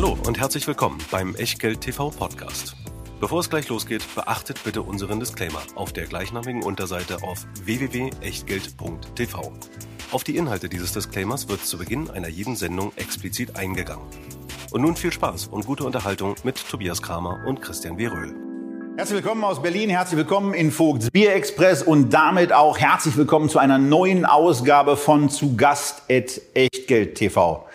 Hallo und herzlich willkommen beim Echtgeld TV Podcast. Bevor es gleich losgeht, beachtet bitte unseren Disclaimer auf der gleichnamigen Unterseite auf www.echtgeld.tv. Auf die Inhalte dieses Disclaimers wird zu Beginn einer jeden Sendung explizit eingegangen. Und nun viel Spaß und gute Unterhaltung mit Tobias Kramer und Christian W. Röhl. Herzlich willkommen aus Berlin, herzlich willkommen in Vogts Bier Express und damit auch herzlich willkommen zu einer neuen Ausgabe von Zu Gast at Echtgeld TV.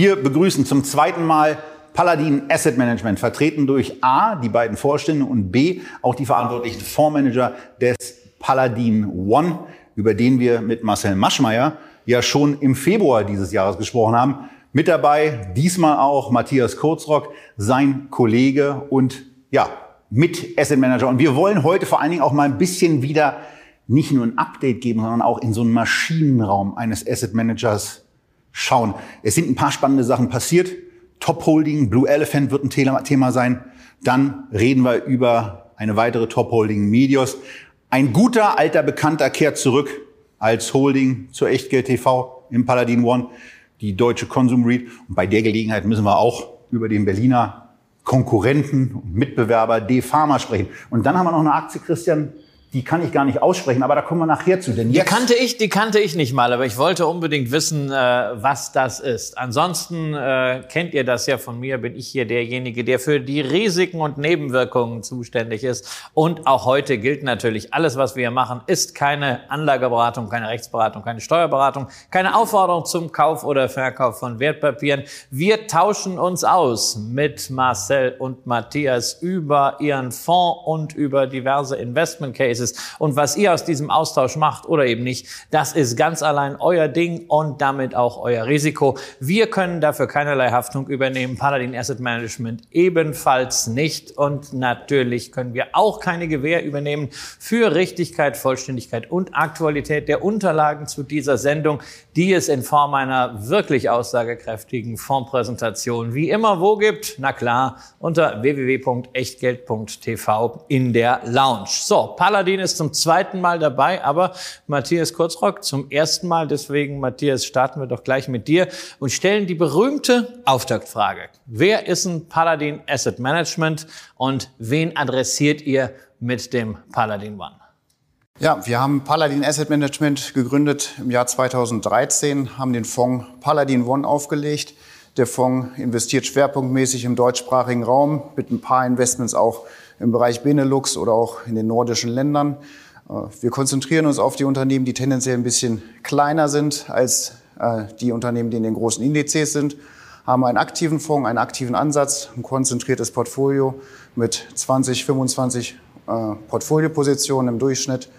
Wir begrüßen zum zweiten Mal Paladin Asset Management, vertreten durch A, die beiden Vorstände und B, auch die verantwortlichen Fondsmanager des Paladin One, über den wir mit Marcel Maschmeyer ja schon im Februar dieses Jahres gesprochen haben. Mit dabei diesmal auch Matthias Kurzrock, sein Kollege und ja, mit Asset Manager. Und wir wollen heute vor allen Dingen auch mal ein bisschen wieder nicht nur ein Update geben, sondern auch in so einen Maschinenraum eines Asset Managers schauen. Es sind ein paar spannende Sachen passiert. Top Holding, Blue Elephant wird ein Thema sein. Dann reden wir über eine weitere Top Holding Medios. Ein guter alter Bekannter kehrt zurück als Holding zur Echtgeld TV im Paladin One, die deutsche Consum Read. Und bei der Gelegenheit müssen wir auch über den Berliner Konkurrenten und Mitbewerber D-Pharma sprechen. Und dann haben wir noch eine Aktie, Christian, die kann ich gar nicht aussprechen, aber da kommen wir nachher zu. Denn die kannte ich, die kannte ich nicht mal, aber ich wollte unbedingt wissen, äh, was das ist. Ansonsten äh, kennt ihr das ja von mir, bin ich hier derjenige, der für die Risiken und Nebenwirkungen zuständig ist. Und auch heute gilt natürlich, alles, was wir machen, ist keine Anlageberatung, keine Rechtsberatung, keine Steuerberatung, keine Aufforderung zum Kauf oder Verkauf von Wertpapieren. Wir tauschen uns aus mit Marcel und Matthias über ihren Fonds und über diverse Investment Cases Cases. Und was ihr aus diesem Austausch macht oder eben nicht, das ist ganz allein euer Ding und damit auch euer Risiko. Wir können dafür keinerlei Haftung übernehmen. Paladin Asset Management ebenfalls nicht. Und natürlich können wir auch keine Gewähr übernehmen für Richtigkeit, Vollständigkeit und Aktualität der Unterlagen zu dieser Sendung, die es in Form einer wirklich aussagekräftigen Fondspräsentation wie immer wo gibt. Na klar, unter www.echtgeld.tv in der Lounge. So, Paladin Paladin ist zum zweiten Mal dabei, aber Matthias Kurzrock zum ersten Mal. Deswegen, Matthias, starten wir doch gleich mit dir und stellen die berühmte Auftaktfrage. Wer ist ein Paladin Asset Management und wen adressiert ihr mit dem Paladin One? Ja, wir haben Paladin Asset Management gegründet im Jahr 2013, haben den Fonds Paladin One aufgelegt. Der Fonds investiert schwerpunktmäßig im deutschsprachigen Raum mit ein paar Investments auch im Bereich Benelux oder auch in den nordischen Ländern. Äh, wir konzentrieren uns auf die Unternehmen, die tendenziell ein bisschen kleiner sind als äh, die Unternehmen, die in den großen Indizes sind, haben einen aktiven Fonds, einen aktiven Ansatz, ein konzentriertes Portfolio mit 20, 25 äh, Portfoliopositionen im Durchschnitt.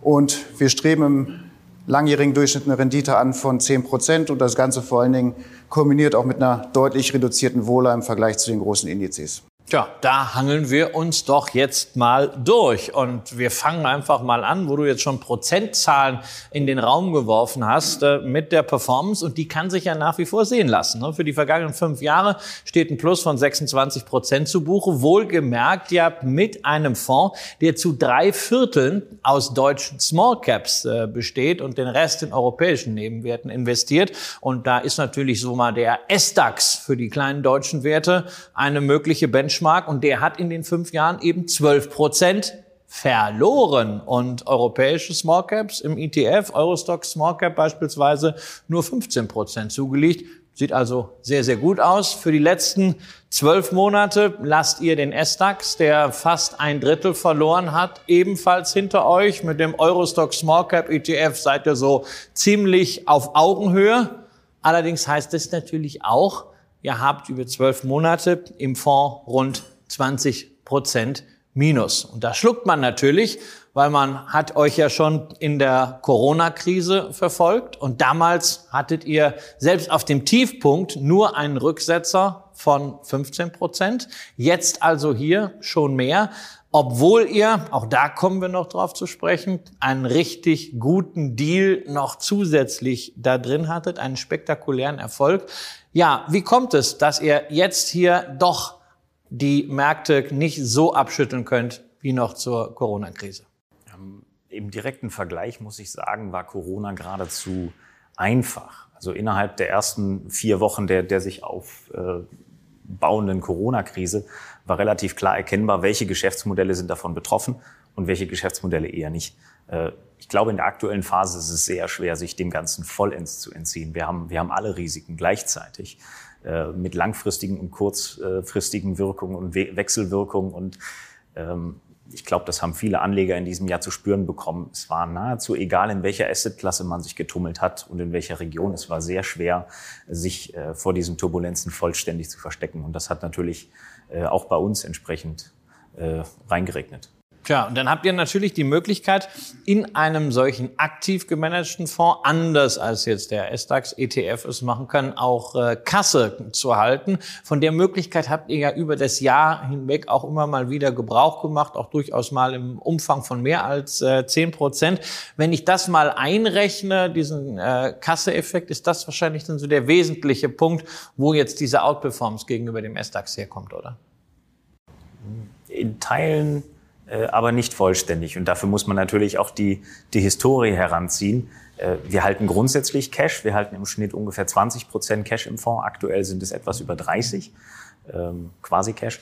Und wir streben im langjährigen Durchschnitt eine Rendite an von 10 Prozent und das Ganze vor allen Dingen kombiniert auch mit einer deutlich reduzierten Wohler im Vergleich zu den großen Indizes. Tja, da hangeln wir uns doch jetzt mal durch. Und wir fangen einfach mal an, wo du jetzt schon Prozentzahlen in den Raum geworfen hast, äh, mit der Performance. Und die kann sich ja nach wie vor sehen lassen. Ne? Für die vergangenen fünf Jahre steht ein Plus von 26 Prozent zu Buche. Wohlgemerkt ja mit einem Fonds, der zu drei Vierteln aus deutschen Small Caps äh, besteht und den Rest in europäischen Nebenwerten investiert. Und da ist natürlich so mal der S-DAX für die kleinen deutschen Werte eine mögliche Benchmark Benchmark und der hat in den fünf Jahren eben 12 Prozent verloren und europäische Small Caps im ETF, Eurostock Small Cap beispielsweise, nur 15 Prozent zugelegt. Sieht also sehr, sehr gut aus. Für die letzten zwölf Monate lasst ihr den S-DAX, der fast ein Drittel verloren hat, ebenfalls hinter euch. Mit dem Eurostock Small Cap ETF seid ihr so ziemlich auf Augenhöhe. Allerdings heißt es natürlich auch, ihr habt über zwölf Monate im Fonds rund 20 Prozent Minus. Und da schluckt man natürlich, weil man hat euch ja schon in der Corona-Krise verfolgt und damals hattet ihr selbst auf dem Tiefpunkt nur einen Rücksetzer von 15 Prozent. Jetzt also hier schon mehr obwohl ihr, auch da kommen wir noch drauf zu sprechen, einen richtig guten Deal noch zusätzlich da drin hattet, einen spektakulären Erfolg. Ja, wie kommt es, dass ihr jetzt hier doch die Märkte nicht so abschütteln könnt wie noch zur Corona-Krise? Im direkten Vergleich muss ich sagen, war Corona geradezu einfach. Also innerhalb der ersten vier Wochen der, der sich aufbauenden Corona-Krise war relativ klar erkennbar, welche Geschäftsmodelle sind davon betroffen und welche Geschäftsmodelle eher nicht. Äh, ich glaube, in der aktuellen Phase ist es sehr schwer, sich dem Ganzen vollends zu entziehen. Wir haben, wir haben alle Risiken gleichzeitig äh, mit langfristigen und kurzfristigen Wirkungen und Wechselwirkungen. Und ähm, ich glaube, das haben viele Anleger in diesem Jahr zu spüren bekommen. Es war nahezu egal, in welcher Assetklasse man sich getummelt hat und in welcher Region. Es war sehr schwer, sich äh, vor diesen Turbulenzen vollständig zu verstecken. Und das hat natürlich auch bei uns entsprechend reingeregnet. Tja, und dann habt ihr natürlich die Möglichkeit, in einem solchen aktiv gemanagten Fonds, anders als jetzt der S-DAX ETF es machen kann, auch äh, Kasse zu halten. Von der Möglichkeit habt ihr ja über das Jahr hinweg auch immer mal wieder Gebrauch gemacht, auch durchaus mal im Umfang von mehr als äh, 10 Prozent. Wenn ich das mal einrechne, diesen äh, Kasse-Effekt, ist das wahrscheinlich dann so der wesentliche Punkt, wo jetzt diese Outperformance gegenüber dem S-DAX herkommt, oder? In Teilen äh, aber nicht vollständig. Und dafür muss man natürlich auch die, die Historie heranziehen. Äh, wir halten grundsätzlich Cash. Wir halten im Schnitt ungefähr 20 Prozent Cash im Fonds. Aktuell sind es etwas über 30, ähm, quasi Cash.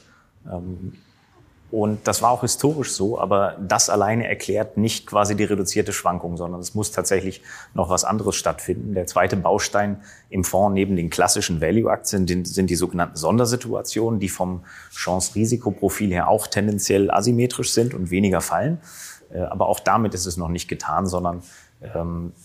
Und das war auch historisch so, aber das alleine erklärt nicht quasi die reduzierte Schwankung, sondern es muss tatsächlich noch was anderes stattfinden. Der zweite Baustein im Fonds neben den klassischen Value-Aktien sind die sogenannten Sondersituationen, die vom Chance-Risikoprofil her auch tendenziell asymmetrisch sind und weniger fallen. Äh, aber auch damit ist es noch nicht getan, sondern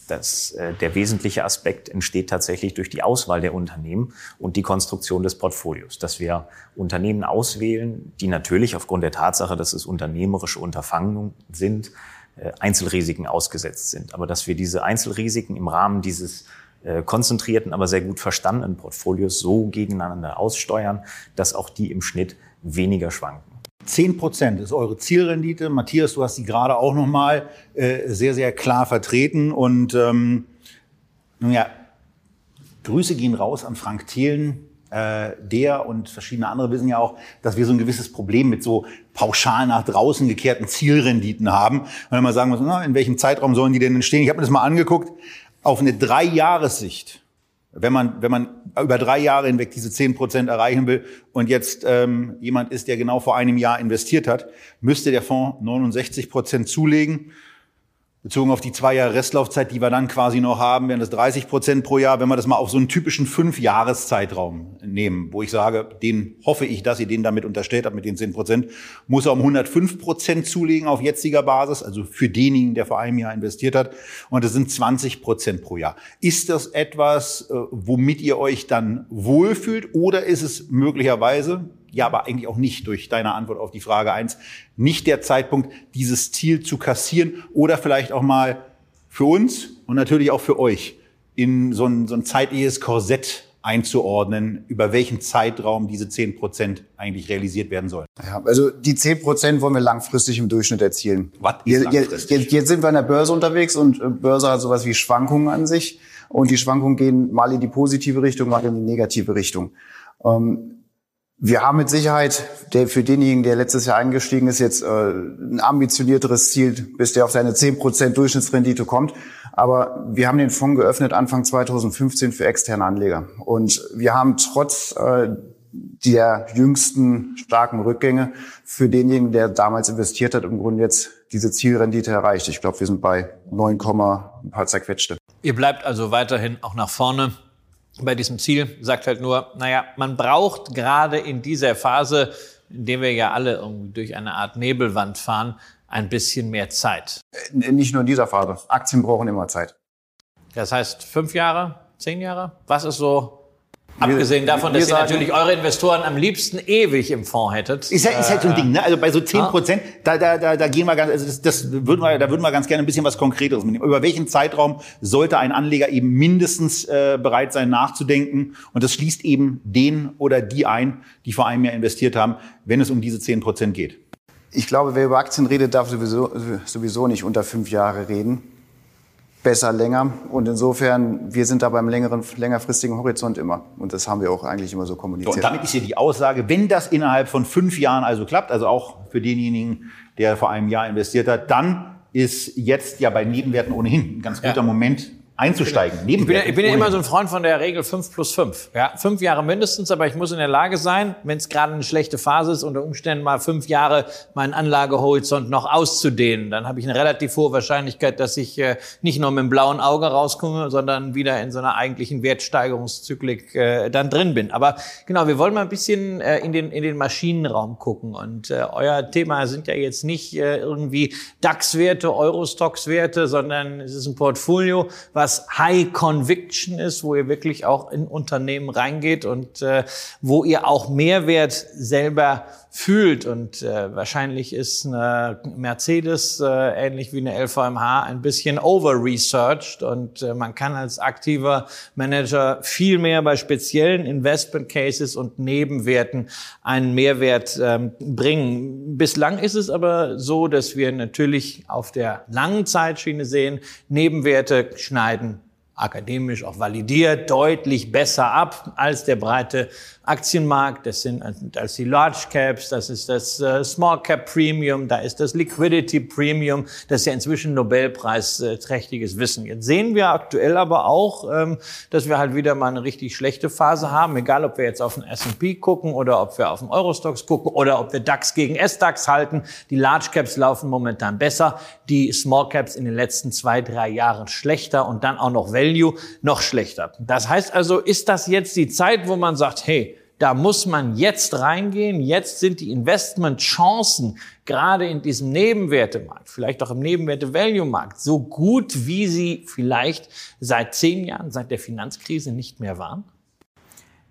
das, äh, der wesentliche Aspekt entsteht tatsächlich durch die Auswahl der Unternehmen und die Konstruktion des Portfolios, dass wir Unternehmen auswählen, die natürlich aufgrund der Tatsache, dass es unternehmerische Unterfangen sind, äh, Einzelrisiken ausgesetzt sind. Aber dass wir diese Einzelrisiken im Rahmen dieses äh, konzentrierten, aber sehr gut verstandenen Portfolios so gegeneinander aussteuern, dass auch die im Schnitt weniger schwanken. 10 Prozent ist eure Zielrendite. Matthias, du hast sie gerade auch nochmal äh, sehr, sehr klar vertreten. Und ähm, nun ja, Grüße gehen raus an Frank Thelen. Äh, der und verschiedene andere wissen ja auch, dass wir so ein gewisses Problem mit so pauschal nach draußen gekehrten Zielrenditen haben. Wenn man sagen muss, na, in welchem Zeitraum sollen die denn entstehen? Ich habe mir das mal angeguckt. Auf eine Drei-Jahressicht wenn man, wenn man über drei Jahre hinweg diese zehn Prozent erreichen will und jetzt ähm, jemand ist, der genau vor einem Jahr investiert hat, müsste der Fonds 69 Prozent zulegen Bezogen auf die zwei Jahre Restlaufzeit, die wir dann quasi noch haben, wären das 30 Prozent pro Jahr. Wenn wir das mal auf so einen typischen Fünf-Jahres-Zeitraum nehmen, wo ich sage, den hoffe ich, dass ihr den damit unterstellt habt mit den 10 Prozent, muss er um 105 Prozent zulegen auf jetziger Basis, also für denjenigen, der vor einem Jahr investiert hat. Und das sind 20 Prozent pro Jahr. Ist das etwas, äh, womit ihr euch dann wohlfühlt oder ist es möglicherweise, ja, aber eigentlich auch nicht durch deine Antwort auf die Frage eins nicht der Zeitpunkt, dieses Ziel zu kassieren oder vielleicht auch mal für uns und natürlich auch für euch in so ein, so ein zeitliches Korsett einzuordnen, über welchen Zeitraum diese 10 Prozent eigentlich realisiert werden sollen. Ja, also die 10 Prozent wollen wir langfristig im Durchschnitt erzielen. Was langfristig? Jetzt, jetzt sind wir an der Börse unterwegs und äh, Börse hat sowas wie Schwankungen an sich und die Schwankungen gehen mal in die positive Richtung, mal in die negative Richtung. Ähm, wir haben mit Sicherheit der, für denjenigen, der letztes Jahr eingestiegen ist, jetzt äh, ein ambitionierteres Ziel, bis der auf seine 10% Durchschnittsrendite kommt. Aber wir haben den Fonds geöffnet Anfang 2015 für externe Anleger. Und wir haben trotz äh, der jüngsten starken Rückgänge für denjenigen, der damals investiert hat, im Grunde jetzt diese Zielrendite erreicht. Ich glaube, wir sind bei 9, ein paar zerquetschte. Ihr bleibt also weiterhin auch nach vorne bei diesem Ziel, sagt halt nur, naja, man braucht gerade in dieser Phase, in der wir ja alle irgendwie durch eine Art Nebelwand fahren, ein bisschen mehr Zeit. Äh, nicht nur in dieser Phase. Aktien brauchen immer Zeit. Das heißt fünf Jahre, zehn Jahre? Was ist so Abgesehen davon, dass ihr natürlich eure Investoren am liebsten ewig im Fonds hättet. Ist, halt, ist halt so ein Ding, ne? Also bei so 10 Prozent, da, da, da, da gehen wir ganz, also das, das würden wir, da würden wir ganz gerne ein bisschen was Konkreteres mitnehmen. Über welchen Zeitraum sollte ein Anleger eben mindestens äh, bereit sein, nachzudenken? Und das schließt eben den oder die ein, die vor einem Jahr investiert haben, wenn es um diese 10 Prozent geht. Ich glaube, wer über Aktien redet, darf sowieso, sowieso nicht unter fünf Jahre reden besser länger. Und insofern, wir sind da beim längeren, längerfristigen Horizont immer. Und das haben wir auch eigentlich immer so kommuniziert. So, und damit ist hier die Aussage, wenn das innerhalb von fünf Jahren also klappt, also auch für denjenigen, der vor einem Jahr investiert hat, dann ist jetzt ja bei Nebenwerten ohnehin ein ganz guter ja. Moment, einzusteigen. Ich bin, ja, ich bin ja immer so ein Freund von der Regel 5 plus 5. Ja, fünf Jahre mindestens, aber ich muss in der Lage sein, wenn es gerade eine schlechte Phase ist, unter Umständen mal fünf Jahre meinen Anlagehorizont noch auszudehnen. Dann habe ich eine relativ hohe Wahrscheinlichkeit, dass ich äh, nicht nur mit dem blauen Auge rauskomme, sondern wieder in so einer eigentlichen Wertsteigerungszyklik äh, dann drin bin. Aber genau, wir wollen mal ein bisschen äh, in, den, in den Maschinenraum gucken. Und äh, euer Thema sind ja jetzt nicht äh, irgendwie DAX-Werte, Eurostox-Werte, sondern es ist ein Portfolio, was was High Conviction ist, wo ihr wirklich auch in Unternehmen reingeht und äh, wo ihr auch Mehrwert selber fühlt. Und äh, wahrscheinlich ist eine Mercedes, äh, ähnlich wie eine LVMH, ein bisschen over-researched. Und äh, man kann als aktiver Manager viel mehr bei speziellen Investment Cases und Nebenwerten einen Mehrwert ähm, bringen. Bislang ist es aber so, dass wir natürlich auf der langen Zeitschiene sehen, Nebenwerte schneiden akademisch auch validiert, deutlich besser ab als der breite Aktienmarkt, das sind als die Large Caps, das ist das äh, Small Cap Premium, da ist das Liquidity Premium, das ist ja inzwischen Nobelpreisträchtiges Wissen. Jetzt sehen wir aktuell aber auch, ähm, dass wir halt wieder mal eine richtig schlechte Phase haben, egal ob wir jetzt auf den S&P gucken oder ob wir auf den Eurostox gucken oder ob wir DAX gegen S-DAX halten. Die Large Caps laufen momentan besser, die Small Caps in den letzten zwei, drei Jahren schlechter und dann auch noch Value noch schlechter. Das heißt also, ist das jetzt die Zeit, wo man sagt, hey, da muss man jetzt reingehen. Jetzt sind die Investmentchancen gerade in diesem Nebenwertemarkt, vielleicht auch im Nebenwerte-Value-Markt, so gut, wie sie vielleicht seit zehn Jahren, seit der Finanzkrise nicht mehr waren?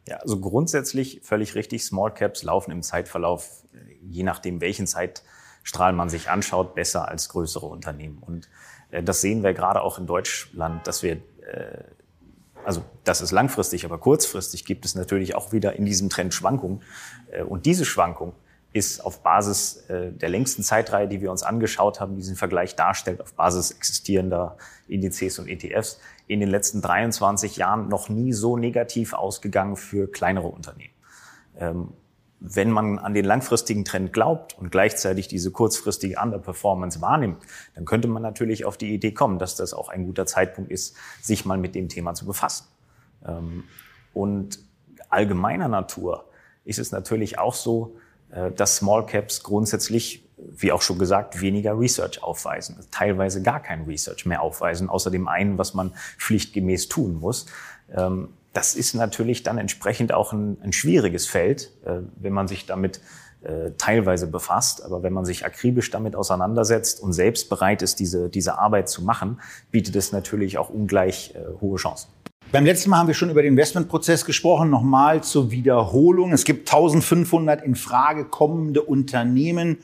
Ja, also grundsätzlich völlig richtig. Small Caps laufen im Zeitverlauf, je nachdem, welchen Zeitstrahl man sich anschaut, besser als größere Unternehmen. Und äh, das sehen wir gerade auch in Deutschland, dass wir also das ist langfristig, aber kurzfristig gibt es natürlich auch wieder in diesem Trend Schwankungen. Äh, und diese Schwankung ist auf Basis äh, der längsten Zeitreihe, die wir uns angeschaut haben, diesen Vergleich darstellt, auf Basis existierender Indizes und ETFs, in den letzten 23 Jahren noch nie so negativ ausgegangen für kleinere Unternehmen. Ähm, wenn man an den langfristigen Trend glaubt und gleichzeitig diese kurzfristige Underperformance wahrnimmt, dann könnte man natürlich auf die Idee kommen, dass das auch ein guter Zeitpunkt ist, sich mal mit dem Thema zu befassen. Ähm, und allgemeiner Natur ist es natürlich auch so, äh, dass Small Caps grundsätzlich, wie auch schon gesagt, weniger Research aufweisen, teilweise gar kein Research mehr aufweisen, außer dem einen, was man pflichtgemäß tun muss. Das ist natürlich dann entsprechend auch ein, ein schwieriges Feld, äh, wenn man sich damit äh, teilweise befasst. Aber wenn man sich akribisch damit auseinandersetzt und selbst bereit ist, diese, diese Arbeit zu machen, bietet es natürlich auch ungleich äh, hohe Chancen. Beim letzten Mal haben wir schon über den Investmentprozess gesprochen. Nochmal zur Wiederholung. Es gibt 1500 in Frage kommende Unternehmen,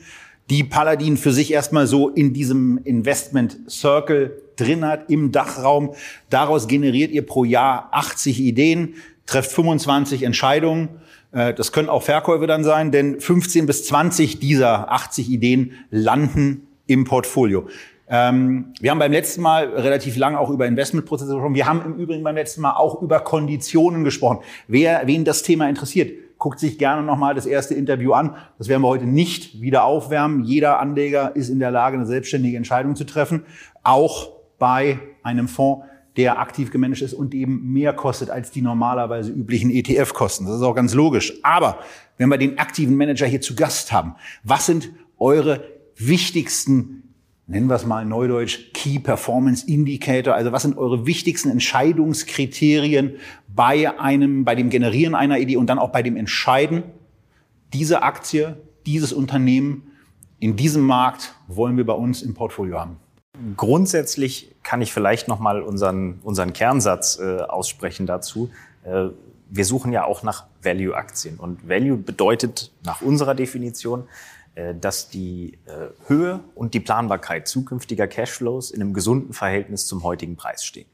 die Paladin für sich erstmal so in diesem Investment Circle drin hat im Dachraum. Daraus generiert ihr pro Jahr 80 Ideen, trefft 25 Entscheidungen. Äh, das können auch Verkäufe dann sein, denn 15 bis 20 dieser 80 Ideen landen im Portfolio. Ähm, wir haben beim letzten Mal relativ lang auch über Investmentprozesse gesprochen. Wir haben im Übrigen beim letzten Mal auch über Konditionen gesprochen. Wer, wen das Thema interessiert, guckt sich gerne nochmal das erste Interview an. Das werden wir heute nicht wieder aufwärmen. Jeder Anleger ist in der Lage, eine selbstständige Entscheidung zu treffen. Auch bei einem Fonds, der aktiv gemanagt ist und eben mehr kostet als die normalerweise üblichen ETF-Kosten. Das ist auch ganz logisch. Aber wenn wir den aktiven Manager hier zu Gast haben, was sind eure wichtigsten, nennen wir es mal neudeutsch, Key Performance Indicator? Also was sind eure wichtigsten Entscheidungskriterien bei einem, bei dem Generieren einer Idee und dann auch bei dem Entscheiden, diese Aktie, dieses Unternehmen in diesem Markt wollen wir bei uns im Portfolio haben? Grundsätzlich kann ich vielleicht noch mal unseren, unseren Kernsatz äh, aussprechen dazu. Äh, wir suchen ja auch nach Value-Aktien. Und Value bedeutet nach unserer Definition, äh, dass die äh, Höhe und die Planbarkeit zukünftiger Cashflows in einem gesunden Verhältnis zum heutigen Preis stehen.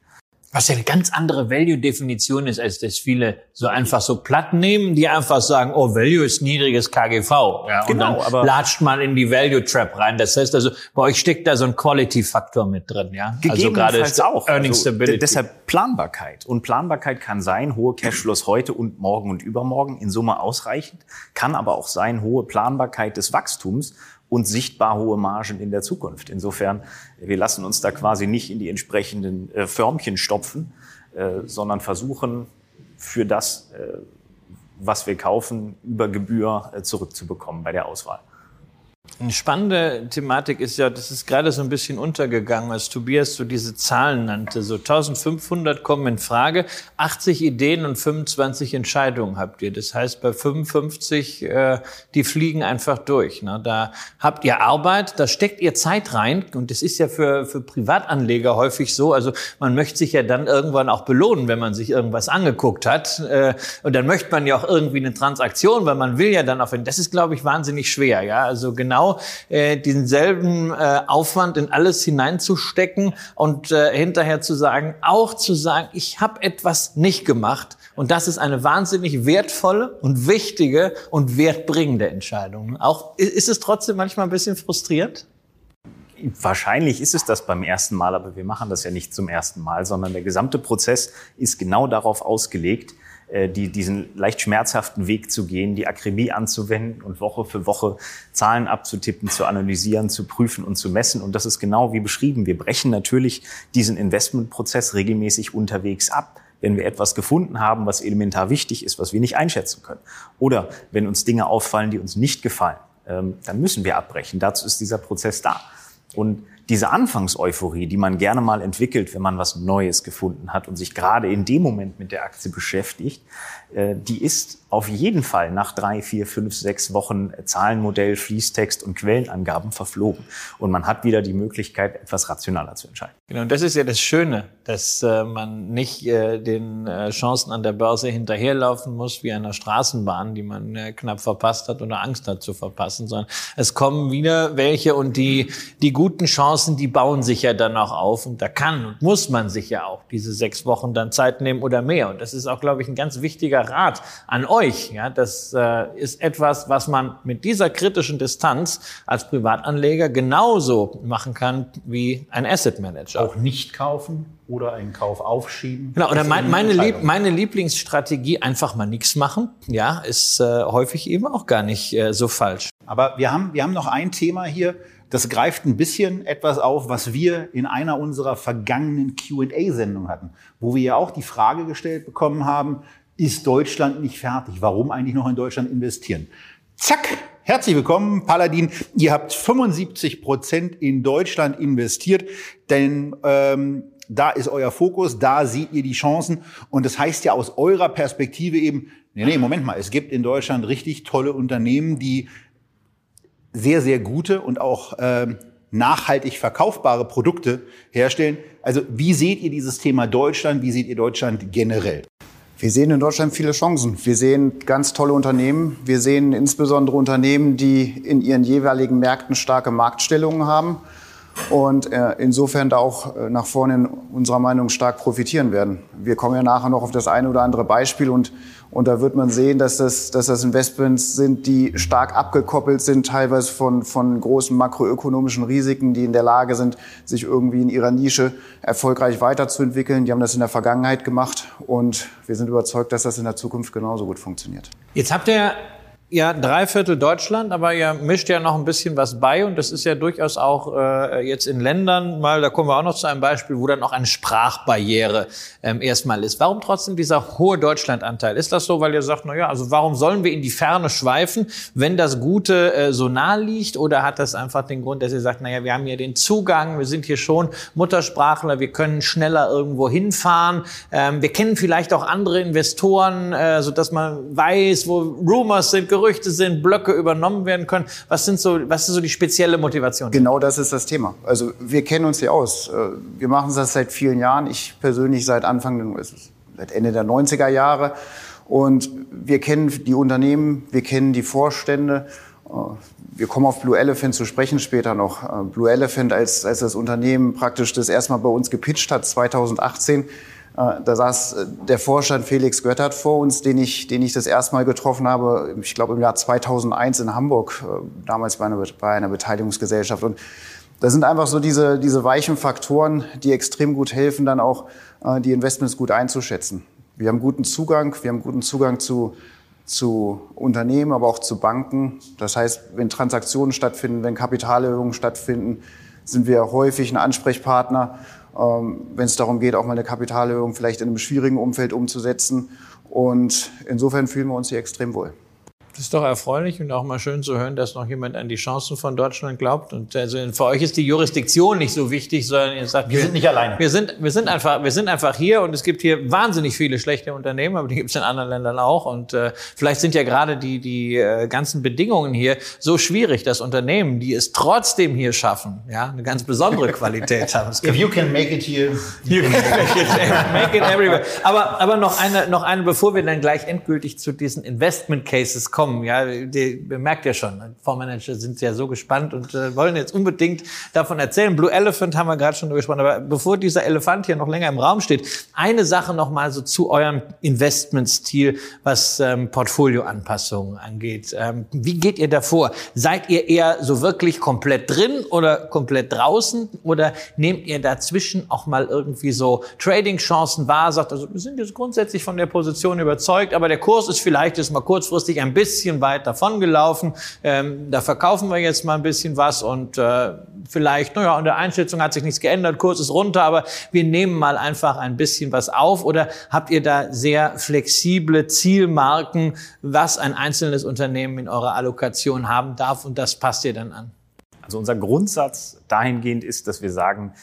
Was ja eine ganz andere Value-Definition ist, als das viele so einfach so platt nehmen, die einfach sagen, oh, Value ist niedriges KGV. Ja, genau, und dann aber latscht man in die Value-Trap rein. Das heißt also, bei euch steckt da so ein Quality-Faktor mit drin, ja? Also gerade auch. Earning also, Stability. Deshalb Planbarkeit. Und Planbarkeit kann sein, hohe Cashflows heute und morgen und übermorgen in Summe ausreichend, kann aber auch sein, hohe Planbarkeit des Wachstums und sichtbar hohe Margen in der Zukunft. Insofern, wir lassen uns da quasi nicht in die entsprechenden äh, Förmchen stopfen, äh, sondern versuchen für das, äh, was wir kaufen, über Gebühr äh, zurückzubekommen bei der Auswahl. Eine spannende Thematik ist ja, das ist gerade so ein bisschen untergegangen, als Tobias so diese Zahlen nannte. So 1500 kommen in Frage, 80 Ideen und 25 Entscheidungen habt ihr. Das heißt, bei 55, äh, die fliegen einfach durch. Ne? Da habt ihr Arbeit, da steckt ihr Zeit rein. Und das ist ja für, für Privatanleger häufig so. Also man möchte sich ja dann irgendwann auch belohnen, wenn man sich irgendwas angeguckt hat. Äh, und dann möchte man ja auch irgendwie eine Transaktion, weil man will ja dann auch, das ist, glaube ich, wahnsinnig schwer. Ja, also genau genau äh, denselben äh, Aufwand in alles hineinzustecken und äh, hinterher zu sagen, auch zu sagen, ich habe etwas nicht gemacht. Und das ist eine wahnsinnig wertvolle und wichtige und wertbringende Entscheidung. Auch ist es trotzdem manchmal ein bisschen frustrierend? Wahrscheinlich ist es das beim ersten Mal, aber wir machen das ja nicht zum ersten Mal, sondern der gesamte Prozess ist genau darauf ausgelegt, die, diesen leicht schmerzhaften Weg zu gehen, die Akribie anzuwenden und Woche für Woche Zahlen abzutippen, zu analysieren, zu prüfen und zu messen. Und das ist genau wie beschrieben. Wir brechen natürlich diesen Investmentprozess regelmäßig unterwegs ab wenn wir etwas gefunden haben, was elementar wichtig ist, was wir nicht einschätzen können. Oder wenn uns Dinge auffallen, die uns nicht gefallen, ähm, dann müssen wir abbrechen. Dazu ist dieser Prozess da. Und diese Anfangseuphorie, die man gerne mal entwickelt, wenn man was Neues gefunden hat und sich gerade in dem Moment mit der Aktie beschäftigt, die ist auf jeden Fall nach drei, vier, fünf, sechs Wochen Zahlenmodell, Fließtext und Quellenangaben verflogen. Und man hat wieder die Möglichkeit, etwas rationaler zu entscheiden. Genau, und das ist ja das Schöne, dass äh, man nicht äh, den äh, Chancen an der Börse hinterherlaufen muss wie einer Straßenbahn, die man äh, knapp verpasst hat oder Angst hat zu verpassen, sondern es kommen wieder welche und die, die guten Chancen, die bauen sich ja dann auch auf und da kann und muss man sich ja auch diese sechs Wochen dann Zeit nehmen oder mehr. Und das ist auch, glaube ich, ein ganz wichtiger Rat an euch euch. Ja, das äh, ist etwas, was man mit dieser kritischen Distanz als Privatanleger genauso machen kann wie ein Asset Manager. Auch nicht kaufen oder einen Kauf aufschieben. Genau, oder mein, meine, Lieb, meine Lieblingsstrategie, einfach mal nichts machen, ja, ist äh, häufig eben auch gar nicht äh, so falsch. Aber wir haben, wir haben noch ein Thema hier, das greift ein bisschen etwas auf, was wir in einer unserer vergangenen QA-Sendungen hatten, wo wir ja auch die Frage gestellt bekommen haben, ist Deutschland nicht fertig? Warum eigentlich noch in Deutschland investieren? Zack, herzlich willkommen, Paladin. Ihr habt 75 Prozent in Deutschland investiert, denn ähm, da ist euer Fokus, da seht ihr die Chancen. Und das heißt ja aus eurer Perspektive eben, nee, nee, Moment mal, es gibt in Deutschland richtig tolle Unternehmen, die sehr, sehr gute und auch ähm, nachhaltig verkaufbare Produkte herstellen. Also wie seht ihr dieses Thema Deutschland? Wie seht ihr Deutschland generell? Wir sehen in Deutschland viele Chancen. Wir sehen ganz tolle Unternehmen. Wir sehen insbesondere Unternehmen, die in ihren jeweiligen Märkten starke Marktstellungen haben und äh, insofern da auch äh, nach vorne in unserer Meinung stark profitieren werden. Wir kommen ja nachher noch auf das eine oder andere Beispiel und, und da wird man sehen, dass das, dass das Investments sind, die stark abgekoppelt sind, teilweise von, von großen makroökonomischen Risiken, die in der Lage sind, sich irgendwie in ihrer Nische erfolgreich weiterzuentwickeln. Die haben das in der Vergangenheit gemacht und wir sind überzeugt, dass das in der Zukunft genauso gut funktioniert. Jetzt habt ihr ja, Dreiviertel Deutschland, aber ihr mischt ja noch ein bisschen was bei und das ist ja durchaus auch äh, jetzt in Ländern mal, da kommen wir auch noch zu einem Beispiel, wo dann auch eine Sprachbarriere ähm, erstmal ist. Warum trotzdem dieser hohe Deutschlandanteil? Ist das so, weil ihr sagt, na ja, also warum sollen wir in die Ferne schweifen, wenn das Gute äh, so nah liegt? Oder hat das einfach den Grund, dass ihr sagt, na ja, wir haben hier den Zugang, wir sind hier schon Muttersprachler, wir können schneller irgendwo hinfahren, ähm, wir kennen vielleicht auch andere Investoren, äh, so dass man weiß, wo Rumors sind, Gerüchte sind, Blöcke übernommen werden können. Was sind so, was ist so die spezielle Motivation? Genau das ist das Thema. Also wir kennen uns hier aus. Äh, wir machen das seit vielen Jahren. Ich persönlich seit Anfang, seit Ende der 90er Jahre. Und wir kennen die Unternehmen, wir kennen die Vorstände. Äh, wir kommen auf Blue Elephant zu sprechen später noch. Äh, Blue Elephant, als, als das Unternehmen praktisch das erstmal bei uns gepitcht hat, 2018, äh, da saß äh, der Vorstand Felix Göttert vor uns, den ich, den ich das erste Mal getroffen habe, ich glaube im Jahr 2001 in Hamburg, äh, damals bei einer, bei einer Beteiligungsgesellschaft. Und das sind einfach so diese, diese weichen Faktoren, die extrem gut helfen, dann auch die Investments gut einzuschätzen. Wir haben guten Zugang, wir haben guten Zugang zu, zu Unternehmen, aber auch zu Banken. Das heißt, wenn Transaktionen stattfinden, wenn Kapitalerhöhungen stattfinden, sind wir häufig ein Ansprechpartner, wenn es darum geht, auch mal eine Kapitalerhöhung vielleicht in einem schwierigen Umfeld umzusetzen. Und insofern fühlen wir uns hier extrem wohl. Das ist doch erfreulich und auch mal schön zu hören, dass noch jemand an die Chancen von Deutschland glaubt. Und also für euch ist die Jurisdiktion nicht so wichtig, sondern ihr sagt, wir sind nicht alleine. Wir sind, wir sind einfach, wir sind einfach hier und es gibt hier wahnsinnig viele schlechte Unternehmen, aber die gibt es in anderen Ländern auch. Und äh, vielleicht sind ja gerade die die äh, ganzen Bedingungen hier so schwierig, dass Unternehmen, die es trotzdem hier schaffen, ja, eine ganz besondere Qualität haben. If you can make it here, you can make it, make it everywhere. Aber aber noch eine noch eine, bevor wir dann gleich endgültig zu diesen Investment Cases kommen kommen. Ja, die, merkt ja schon, Fondsmanager sind ja so gespannt und äh, wollen jetzt unbedingt davon erzählen. Blue Elephant haben wir gerade schon gesprochen. Aber bevor dieser Elefant hier noch länger im Raum steht, eine Sache noch mal so zu eurem Investmentstil, was ähm, Portfolioanpassungen angeht. Ähm, wie geht ihr davor? Seid ihr eher so wirklich komplett drin oder komplett draußen? Oder nehmt ihr dazwischen auch mal irgendwie so Trading-Chancen wahr? Sagt also, wir sind jetzt grundsätzlich von der Position überzeugt, aber der Kurs ist vielleicht jetzt mal kurzfristig ein bisschen bisschen weit davon gelaufen. Ähm, da verkaufen wir jetzt mal ein bisschen was und äh, vielleicht, naja, an der Einschätzung hat sich nichts geändert, Kurs ist runter, aber wir nehmen mal einfach ein bisschen was auf. Oder habt ihr da sehr flexible Zielmarken, was ein einzelnes Unternehmen in eurer Allokation haben darf und das passt ihr dann an? Also unser Grundsatz dahingehend ist, dass wir sagen,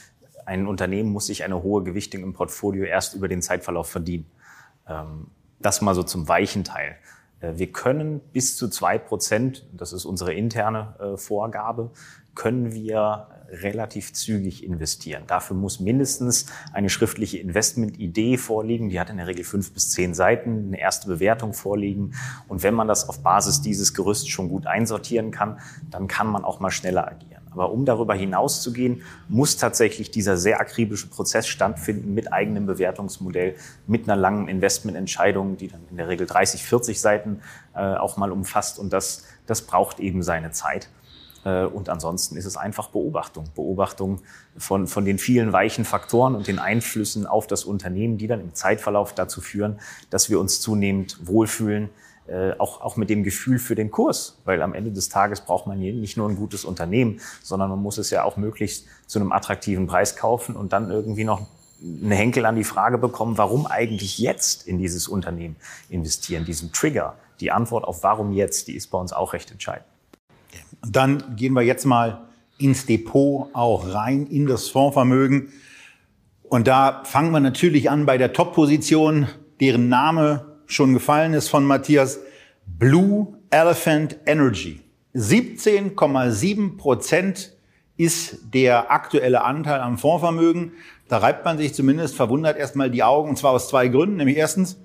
ein Unternehmen muss sich eine hohe Gewichtung im Portfolio erst über den Zeitverlauf verdienen. Ähm, das mal so zum weichen Teil. Äh, wir können bis zu zwei Prozent, das ist unsere interne äh, Vorgabe, können wir relativ zügig investieren. Dafür muss mindestens eine schriftliche Investmentidee vorliegen. Die hat in der Regel fünf bis zehn Seiten, eine erste Bewertung vorliegen. Und wenn man das auf Basis dieses Gerüsts schon gut einsortieren kann, dann kann man auch mal schneller agieren. Aber um darüber hinaus zu gehen, muss tatsächlich dieser sehr akribische Prozess stattfinden mit eigenem Bewertungsmodell, mit einer langen Investmententscheidung, die dann in der Regel 30, 40 Seiten äh, auch mal umfasst. Und das, das braucht eben seine Zeit. Äh, und ansonsten ist es einfach Beobachtung. Beobachtung von, von den vielen weichen Faktoren und den Einflüssen auf das Unternehmen, die dann im Zeitverlauf dazu führen, dass wir uns zunehmend wohlfühlen, äh, auch, auch mit dem Gefühl für den Kurs, weil am Ende des Tages braucht man hier nicht nur ein gutes Unternehmen, sondern man muss es ja auch möglichst zu einem attraktiven Preis kaufen und dann irgendwie noch einen Henkel an die Frage bekommen, warum eigentlich jetzt in dieses Unternehmen investieren, diesen Trigger. Die Antwort auf warum jetzt, die ist bei uns auch recht entscheidend. Dann gehen wir jetzt mal ins Depot auch rein, in das Fondsvermögen. Und da fangen wir natürlich an bei der Top-Position, deren Name schon gefallen ist von Matthias, Blue Elephant Energy. 17,7 Prozent ist der aktuelle Anteil am Fondsvermögen. Da reibt man sich zumindest verwundert erstmal die Augen, und zwar aus zwei Gründen. Nämlich erstens,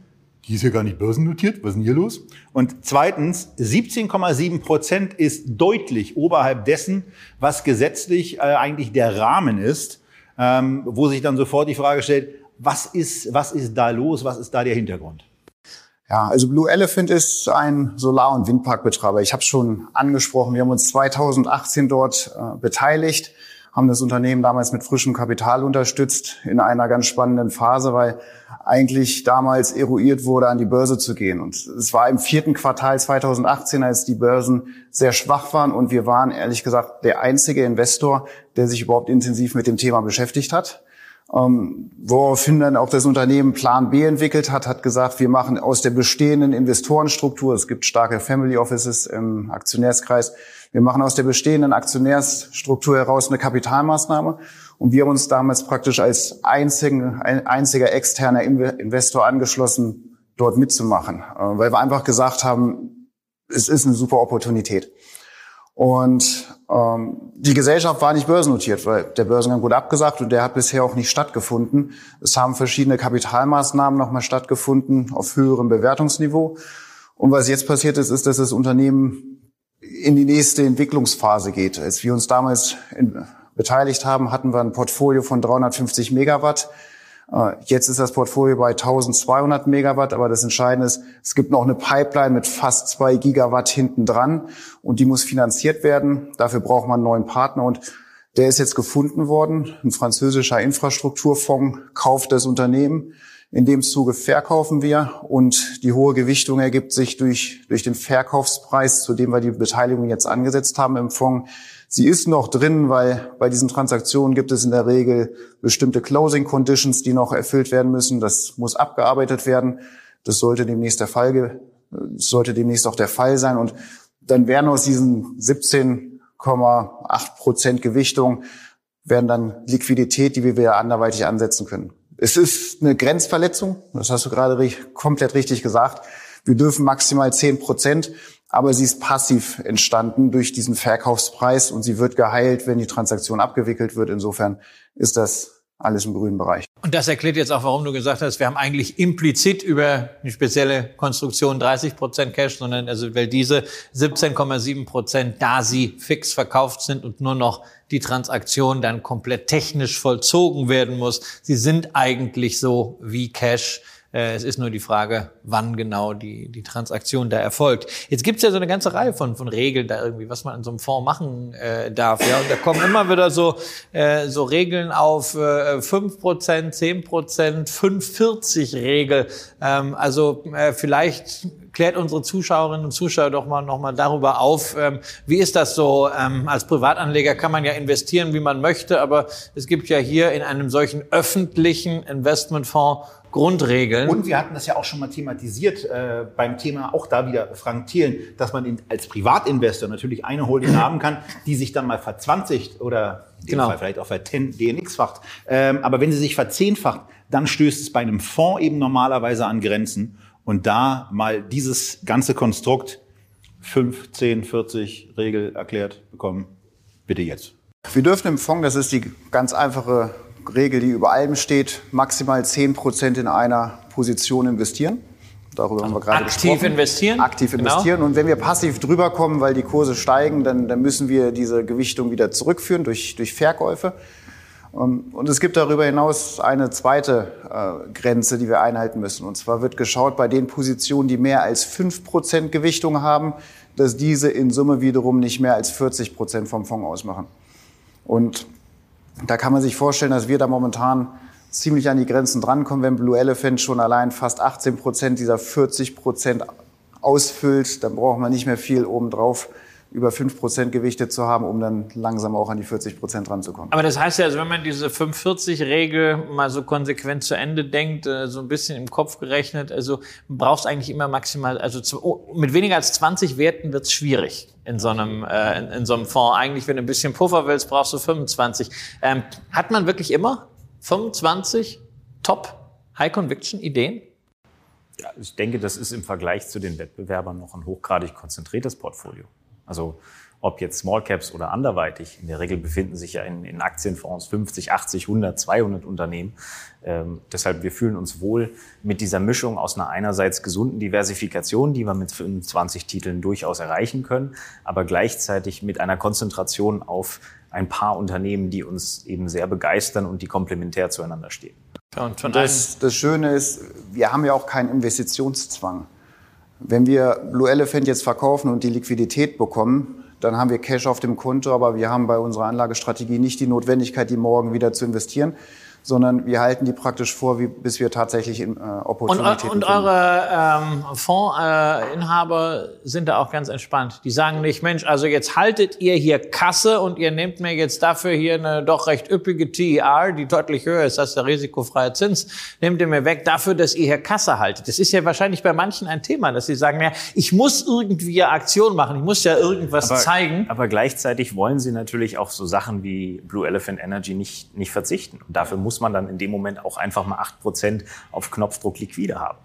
die ist ja gar nicht börsennotiert, was ist denn hier los? Und zweitens, 17,7 Prozent ist deutlich oberhalb dessen, was gesetzlich äh, eigentlich der Rahmen ist, ähm, wo sich dann sofort die Frage stellt, was ist, was ist da los, was ist da der Hintergrund? Ja, also Blue Elephant ist ein Solar- und Windparkbetreiber. Ich habe es schon angesprochen. Wir haben uns 2018 dort äh, beteiligt, haben das Unternehmen damals mit frischem Kapital unterstützt in einer ganz spannenden Phase, weil eigentlich damals eruiert wurde, an die Börse zu gehen. Und es war im vierten Quartal 2018, als die Börsen sehr schwach waren und wir waren ehrlich gesagt der einzige Investor, der sich überhaupt intensiv mit dem Thema beschäftigt hat. Ähm, woraufhin dann auch das Unternehmen Plan B entwickelt hat, hat gesagt, wir machen aus der bestehenden Investorenstruktur, es gibt starke Family Offices im Aktionärskreis, wir machen aus der bestehenden Aktionärsstruktur heraus eine Kapitalmaßnahme. Und wir haben uns damals praktisch als einzigen, ein einziger externer Investor angeschlossen, dort mitzumachen, äh, weil wir einfach gesagt haben, es ist eine super Opportunität. Und ähm, die Gesellschaft war nicht börsennotiert, weil der Börsengang wurde abgesagt und der hat bisher auch nicht stattgefunden. Es haben verschiedene Kapitalmaßnahmen nochmal stattgefunden auf höherem Bewertungsniveau. Und was jetzt passiert ist, ist, dass das Unternehmen in die nächste Entwicklungsphase geht. Als wir uns damals in, beteiligt haben, hatten wir ein Portfolio von 350 Megawatt. Äh, jetzt ist das Portfolio bei 1200 Megawatt, aber das Entscheidende ist, es gibt noch eine Pipeline mit fast zwei Gigawatt hinten dran und die muss finanziert werden. Dafür braucht man einen neuen Partner und der ist jetzt gefunden worden. Ein französischer Infrastrukturfonds kauft das Unternehmen. In dem Zuge verkaufen wir und die hohe Gewichtung ergibt sich durch, durch den Verkaufspreis, zu dem wir die Beteiligung jetzt angesetzt haben im Fonds. Sie ist noch drin, weil bei diesen Transaktionen gibt es in der Regel bestimmte Closing Conditions, die noch erfüllt werden müssen. Das muss abgearbeitet werden. Das sollte demnächst der Fall, sollte demnächst auch der Fall sein. Und dann werden aus diesen 17,8 Prozent Gewichtung werden dann Liquidität, die wir wieder anderweitig ansetzen können. Es ist eine Grenzverletzung, das hast du gerade komplett richtig gesagt. Wir dürfen maximal 10 Prozent, aber sie ist passiv entstanden durch diesen Verkaufspreis und sie wird geheilt, wenn die Transaktion abgewickelt wird. Insofern ist das alles im grünen Bereich. Und das erklärt jetzt auch, warum du gesagt hast, wir haben eigentlich implizit über eine spezielle Konstruktion 30 Prozent Cash, sondern also weil diese 17,7 Prozent, da sie fix verkauft sind und nur noch die Transaktion dann komplett technisch vollzogen werden muss, sie sind eigentlich so wie Cash es ist nur die Frage, wann genau die, die Transaktion da erfolgt. Jetzt gibt es ja so eine ganze Reihe von, von Regeln da irgendwie, was man in so einem Fonds machen äh, darf. Ja, und da kommen immer wieder so, äh, so Regeln auf äh, 5%, 10%, 45 Regel. Ähm, also äh, vielleicht klärt unsere Zuschauerinnen und Zuschauer doch mal noch mal darüber auf. Ähm, wie ist das so? Ähm, als Privatanleger kann man ja investieren, wie man möchte, aber es gibt ja hier in einem solchen öffentlichen Investmentfonds Grundregeln. Und wir hatten das ja auch schon mal thematisiert äh, beim Thema, auch da wieder Frank Thielen, dass man in, als Privatinvestor natürlich eine Holding haben kann, die sich dann mal verzwanzigt oder genau. Fall vielleicht auch DNX-facht. Ähm, aber wenn sie sich verzehnfacht, dann stößt es bei einem Fonds eben normalerweise an Grenzen. Und da mal dieses ganze Konstrukt 5, 10, 40 Regel erklärt bekommen, bitte jetzt. Wir dürfen im Fonds, das ist die ganz einfache Regel, die über allem steht, maximal 10 Prozent in einer Position investieren. Darüber haben wir gerade Aktiv gesprochen. Aktiv investieren? Aktiv genau. investieren. Genau. Und wenn wir passiv drüber kommen, weil die Kurse steigen, dann, dann müssen wir diese Gewichtung wieder zurückführen durch, durch Verkäufe. Ähm, und es gibt darüber hinaus eine zweite äh, Grenze, die wir einhalten müssen. Und zwar wird geschaut bei den Positionen, die mehr als 5% Gewichtung haben, dass diese in Summe wiederum nicht mehr als 40% vom Fonds ausmachen. Und da kann man sich vorstellen, dass wir da momentan ziemlich an die Grenzen drankommen, wenn Blue Elephant schon allein fast 18 Prozent dieser 40 Prozent ausfüllt, dann braucht man nicht mehr viel obendrauf über 5 Prozent Gewichte zu haben, um dann langsam auch an die 40 Prozent ranzukommen. Aber das heißt ja, also wenn man diese 45-Regel mal so konsequent zu Ende denkt, äh, so ein bisschen im Kopf gerechnet, also brauchst eigentlich immer maximal, also zu, oh, mit weniger als 20 Werten wird's schwierig in so einem, äh, in, in, so einem Fonds. Eigentlich, wenn du ein bisschen Puffer willst, brauchst du 25. Ähm, hat man wirklich immer 25 Top High Conviction Ideen? Ja, ich denke, das ist im Vergleich zu den Wettbewerbern noch ein hochgradig konzentriertes Portfolio. Also ob jetzt Small Caps oder anderweitig. In der Regel befinden sich ja in, in Aktienfonds 50, 80, 100, 200 Unternehmen. Ähm, deshalb, wir fühlen uns wohl mit dieser Mischung aus einer einerseits gesunden Diversifikation, die wir mit 25 Titeln durchaus erreichen können, aber gleichzeitig mit einer Konzentration auf ein paar Unternehmen, die uns eben sehr begeistern und die komplementär zueinander stehen. Und das, das Schöne ist, wir haben ja auch keinen Investitionszwang. Wenn wir Blue Elephant jetzt verkaufen und die Liquidität bekommen, dann haben wir Cash auf dem Konto, aber wir haben bei unserer Anlagestrategie nicht die Notwendigkeit, die morgen wieder zu investieren sondern wir halten die praktisch vor, wie, bis wir tatsächlich in, äh, Opportunitäten Und, und eure ähm, Fondsinhaber äh, sind da auch ganz entspannt. Die sagen nicht, Mensch, also jetzt haltet ihr hier Kasse und ihr nehmt mir jetzt dafür hier eine doch recht üppige TER, die deutlich höher ist als der risikofreie Zins, nehmt ihr mir weg dafür, dass ihr hier Kasse haltet. Das ist ja wahrscheinlich bei manchen ein Thema, dass sie sagen, ja, ich muss irgendwie Aktion machen, ich muss ja irgendwas aber, zeigen. Aber gleichzeitig wollen sie natürlich auf so Sachen wie Blue Elephant Energy nicht, nicht verzichten. Und dafür muss muss man dann in dem Moment auch einfach mal 8% auf Knopfdruck liquide haben.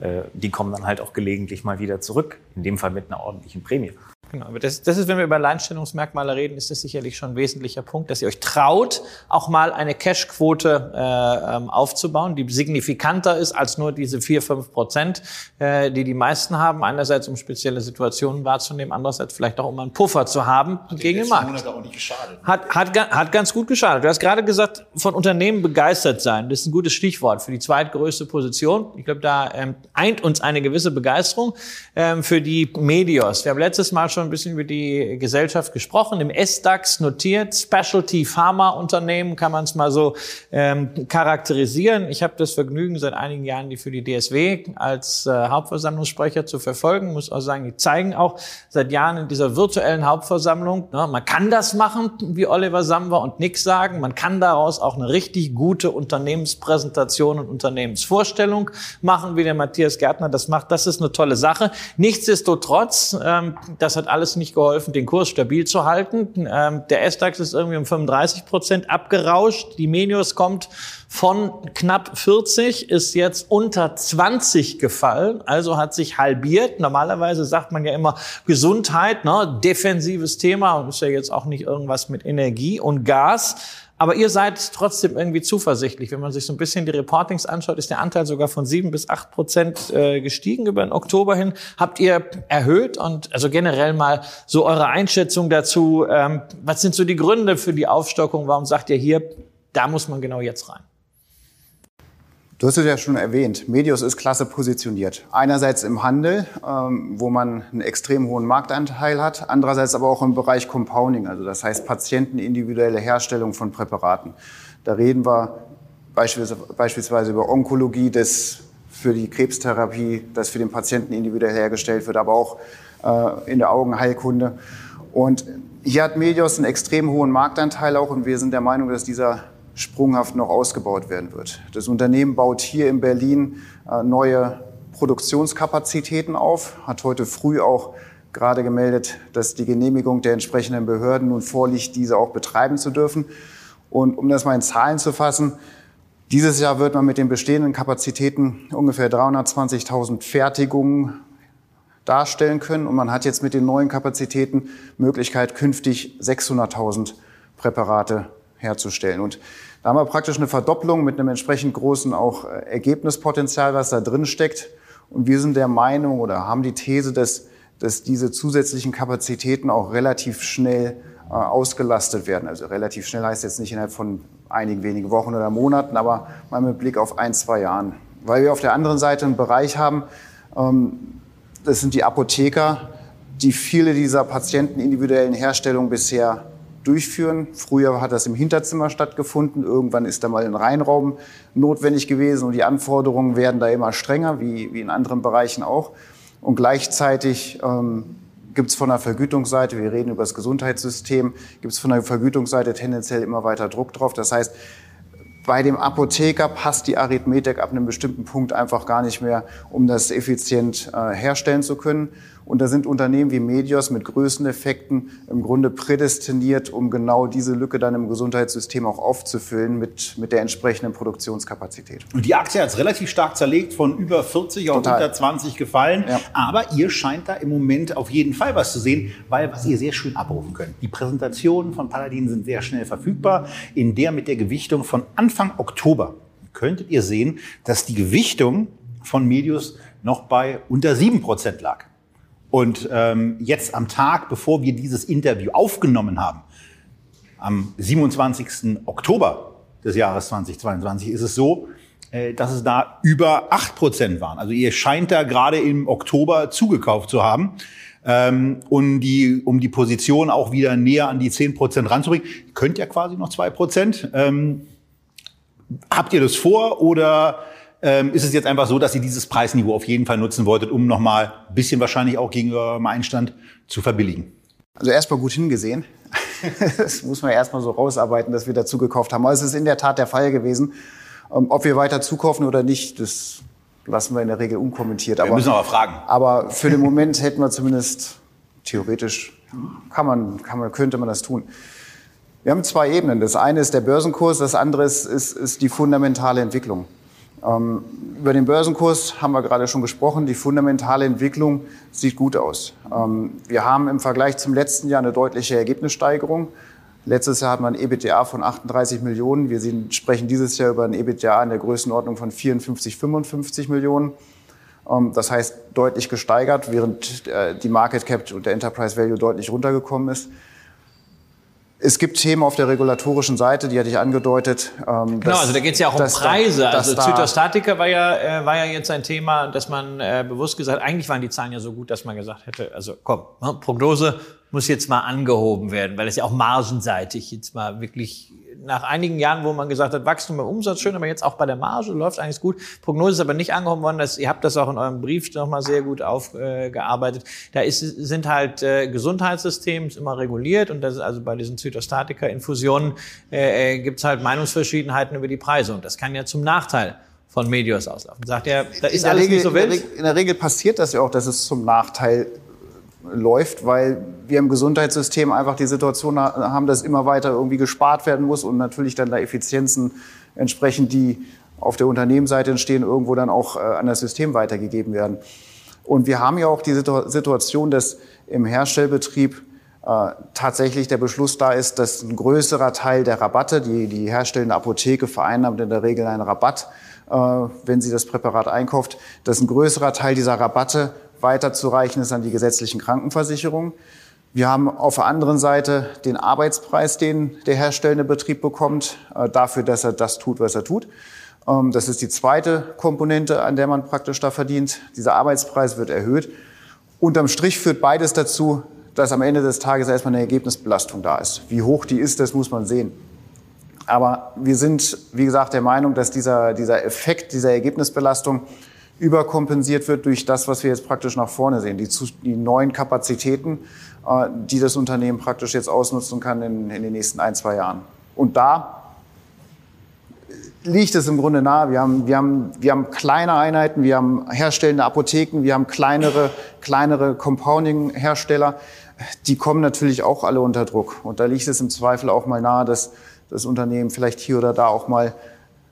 Äh, die kommen dann halt auch gelegentlich mal wieder zurück, in dem Fall mit einer ordentlichen Prämie. Genau, aber das, das ist, wenn wir über Alleinstellungsmerkmale reden, ist das sicherlich schon ein wesentlicher Punkt, dass ihr euch traut, auch mal eine Cash-Quote äh, ähm, aufzubauen, die signifikanter ist als nur diese vier fünf Prozent, äh, die die meisten haben. Einerseits, um spezielle Situationen wahrzunehmen, andererseits vielleicht auch, um einen Puffer zu haben hat gegen den Markt. Auch nicht geschadet. Hat, hat, hat ganz gut geschadet. Du hast gerade gesagt, von Unternehmen begeistert sein. Das ist ein gutes Stichwort für die zweitgrößte Position. Ich glaube, da ähm, eint uns eine gewisse Begeisterung ähm, für die Medios. Wir haben letztes Mal schon schon ein bisschen über die Gesellschaft gesprochen. Im S-DAX notiert, Specialty Pharma Unternehmen kann man es mal so ähm, charakterisieren. Ich habe das Vergnügen, seit einigen Jahren die für die DSW als äh, Hauptversammlungssprecher zu verfolgen. Muss auch sagen, die zeigen auch seit Jahren in dieser virtuellen Hauptversammlung, ne, man kann das machen, wie Oliver Samwer und Nick sagen. Man kann daraus auch eine richtig gute Unternehmenspräsentation und Unternehmensvorstellung machen, wie der Matthias Gärtner das macht. Das ist eine tolle Sache. Nichtsdestotrotz, ähm, das hat alles nicht geholfen, den Kurs stabil zu halten. Ähm, der S-DAX ist irgendwie um 35 Prozent abgerauscht. Die Menius kommt von knapp 40, ist jetzt unter 20 gefallen, also hat sich halbiert. Normalerweise sagt man ja immer Gesundheit, ne, defensives Thema, ist ja jetzt auch nicht irgendwas mit Energie und Gas. Aber ihr seid trotzdem irgendwie zuversichtlich. Wenn man sich so ein bisschen die Reportings anschaut, ist der Anteil sogar von sieben bis acht Prozent äh, gestiegen über den Oktober hin. Habt ihr erhöht und also generell mal so eure Einschätzung dazu. Ähm, was sind so die Gründe für die Aufstockung? Warum sagt ihr hier, da muss man genau jetzt rein? Du hast es ja schon erwähnt, Medios ist klasse positioniert. Einerseits im Handel, ähm, wo man einen extrem hohen Marktanteil hat, andererseits aber auch im Bereich Compounding, also das heißt patientenindividuelle Herstellung von Präparaten. Da reden wir beispielsweise über Onkologie, das für die Krebstherapie, das für den Patienten individuell hergestellt wird, aber auch äh, in der Augenheilkunde. Und hier hat Medios einen extrem hohen Marktanteil auch und wir sind der Meinung, dass dieser sprunghaft noch ausgebaut werden wird. Das Unternehmen baut hier in Berlin äh, neue Produktionskapazitäten auf, hat heute früh auch gerade gemeldet, dass die Genehmigung der entsprechenden Behörden nun vorliegt, diese auch betreiben zu dürfen. Und um das mal in Zahlen zu fassen, dieses Jahr wird man mit den bestehenden Kapazitäten ungefähr 320.000 Fertigungen darstellen können. Und man hat jetzt mit den neuen Kapazitäten Möglichkeit, künftig 600.000 Präparate herzustellen. Und da haben wir praktisch eine Verdopplung mit einem entsprechend großen auch äh, Ergebnispotenzial, was da drin steckt. Und wir sind der Meinung oder haben die These, dass, dass diese zusätzlichen Kapazitäten auch relativ schnell äh, ausgelastet werden. Also relativ schnell heißt jetzt nicht innerhalb von einigen wenigen Wochen oder Monaten, aber mal mit Blick auf ein, zwei Jahren. Weil wir auf der anderen Seite einen Bereich haben, ähm, das sind die Apotheker, die viele dieser patientenindividuellen Herstellungen bisher durchführen. Früher hat das im Hinterzimmer stattgefunden. Irgendwann ist da mal ein Reinraum notwendig gewesen und die Anforderungen werden da immer strenger, wie, wie in anderen Bereichen auch. Und gleichzeitig ähm, gibt es von der Vergütungsseite, wir reden über das Gesundheitssystem, gibt es von der Vergütungsseite tendenziell immer weiter Druck drauf. Das heißt, bei dem Apotheker passt die Arithmetik ab einem bestimmten Punkt einfach gar nicht mehr, um das effizient äh, herstellen zu können. Und da sind Unternehmen wie Medios mit Größeneffekten im Grunde prädestiniert, um genau diese Lücke dann im Gesundheitssystem auch aufzufüllen mit, mit der entsprechenden Produktionskapazität. Und die Aktie hat es relativ stark zerlegt, von über 40 auf Total. unter 20 gefallen. Ja. Aber ihr scheint da im Moment auf jeden Fall was zu sehen, weil was ihr sehr schön abrufen könnt. Die Präsentationen von Paladin sind sehr schnell verfügbar. In der mit der Gewichtung von Anfang Oktober könntet ihr sehen, dass die Gewichtung von Medius noch bei unter 7% lag. Und ähm, jetzt am Tag, bevor wir dieses Interview aufgenommen haben, am 27. Oktober des Jahres 2022, ist es so, äh, dass es da über acht Prozent waren. Also ihr scheint da gerade im Oktober zugekauft zu haben. Ähm, um, die, um die Position auch wieder näher an die zehn Prozent ranzubringen. Könnt ja quasi noch zwei Prozent. Ähm, habt ihr das vor oder ähm, ist es jetzt einfach so, dass ihr dieses Preisniveau auf jeden Fall nutzen wolltet, um nochmal ein bisschen wahrscheinlich auch gegenüber eurem Einstand zu verbilligen? Also erstmal gut hingesehen. das muss man erstmal so rausarbeiten, dass wir dazu gekauft haben. Aber es ist in der Tat der Fall gewesen. Ähm, ob wir weiter zukaufen oder nicht, das lassen wir in der Regel unkommentiert. Wir aber, müssen aber fragen. Aber für den Moment hätten wir zumindest theoretisch, kann man, kann man, könnte man das tun. Wir haben zwei Ebenen. Das eine ist der Börsenkurs, das andere ist, ist, ist die fundamentale Entwicklung. Ähm, über den Börsenkurs haben wir gerade schon gesprochen. Die fundamentale Entwicklung sieht gut aus. Ähm, wir haben im Vergleich zum letzten Jahr eine deutliche Ergebnissteigerung. Letztes Jahr hatten wir ein EBITDA von 38 Millionen. Wir sprechen dieses Jahr über ein EBITDA in der Größenordnung von 54, 55 Millionen. Ähm, das heißt deutlich gesteigert, während äh, die Market Cap und der Enterprise Value deutlich runtergekommen ist. Es gibt Themen auf der regulatorischen Seite, die hatte ich angedeutet. Ähm, genau, also da geht es ja auch um Preise. Da, also Zytostatika war ja, äh, war ja jetzt ein Thema, dass man äh, bewusst gesagt, eigentlich waren die Zahlen ja so gut, dass man gesagt hätte, also komm, ne, Prognose muss jetzt mal angehoben werden, weil es ja auch margenseitig jetzt mal wirklich nach einigen Jahren, wo man gesagt hat, Wachstum im Umsatz schön, aber jetzt auch bei der Marge läuft eigentlich gut. Prognose ist aber nicht angehoben worden. Das, ihr habt das auch in eurem Brief nochmal sehr gut aufgearbeitet. Äh, da ist, sind halt äh, Gesundheitssysteme immer reguliert und das ist also bei diesen Zytostatika-Infusionen äh, äh, gibt es halt Meinungsverschiedenheiten über die Preise und das kann ja zum Nachteil von Medios auslaufen. Sagt er, da ist alles Regel, nicht so wild. In der, in der Regel passiert das ja auch, dass es zum Nachteil läuft, weil wir im Gesundheitssystem einfach die Situation haben, dass immer weiter irgendwie gespart werden muss und natürlich dann da Effizienzen entsprechend, die auf der Unternehmensseite entstehen, irgendwo dann auch äh, an das System weitergegeben werden. Und wir haben ja auch die Situation, dass im Herstellbetrieb äh, tatsächlich der Beschluss da ist, dass ein größerer Teil der Rabatte, die die herstellende Apotheke vereinnahmt in der Regel einen Rabatt, äh, wenn sie das Präparat einkauft, dass ein größerer Teil dieser Rabatte weiterzureichen ist an die gesetzlichen Krankenversicherungen. Wir haben auf der anderen Seite den Arbeitspreis, den der herstellende Betrieb bekommt, äh, dafür, dass er das tut, was er tut. Ähm, das ist die zweite Komponente, an der man praktisch da verdient. Dieser Arbeitspreis wird erhöht. Unterm Strich führt beides dazu, dass am Ende des Tages erstmal eine Ergebnisbelastung da ist. Wie hoch die ist, das muss man sehen. Aber wir sind, wie gesagt, der Meinung, dass dieser, dieser Effekt dieser Ergebnisbelastung überkompensiert wird durch das, was wir jetzt praktisch nach vorne sehen, die, die neuen Kapazitäten, äh, die das Unternehmen praktisch jetzt ausnutzen kann in, in den nächsten ein, zwei Jahren. Und da liegt es im Grunde nahe. Wir haben, wir haben, wir haben kleine Einheiten, wir haben herstellende Apotheken, wir haben kleinere, kleinere Compounding-Hersteller. Die kommen natürlich auch alle unter Druck. Und da liegt es im Zweifel auch mal nahe, dass das Unternehmen vielleicht hier oder da auch mal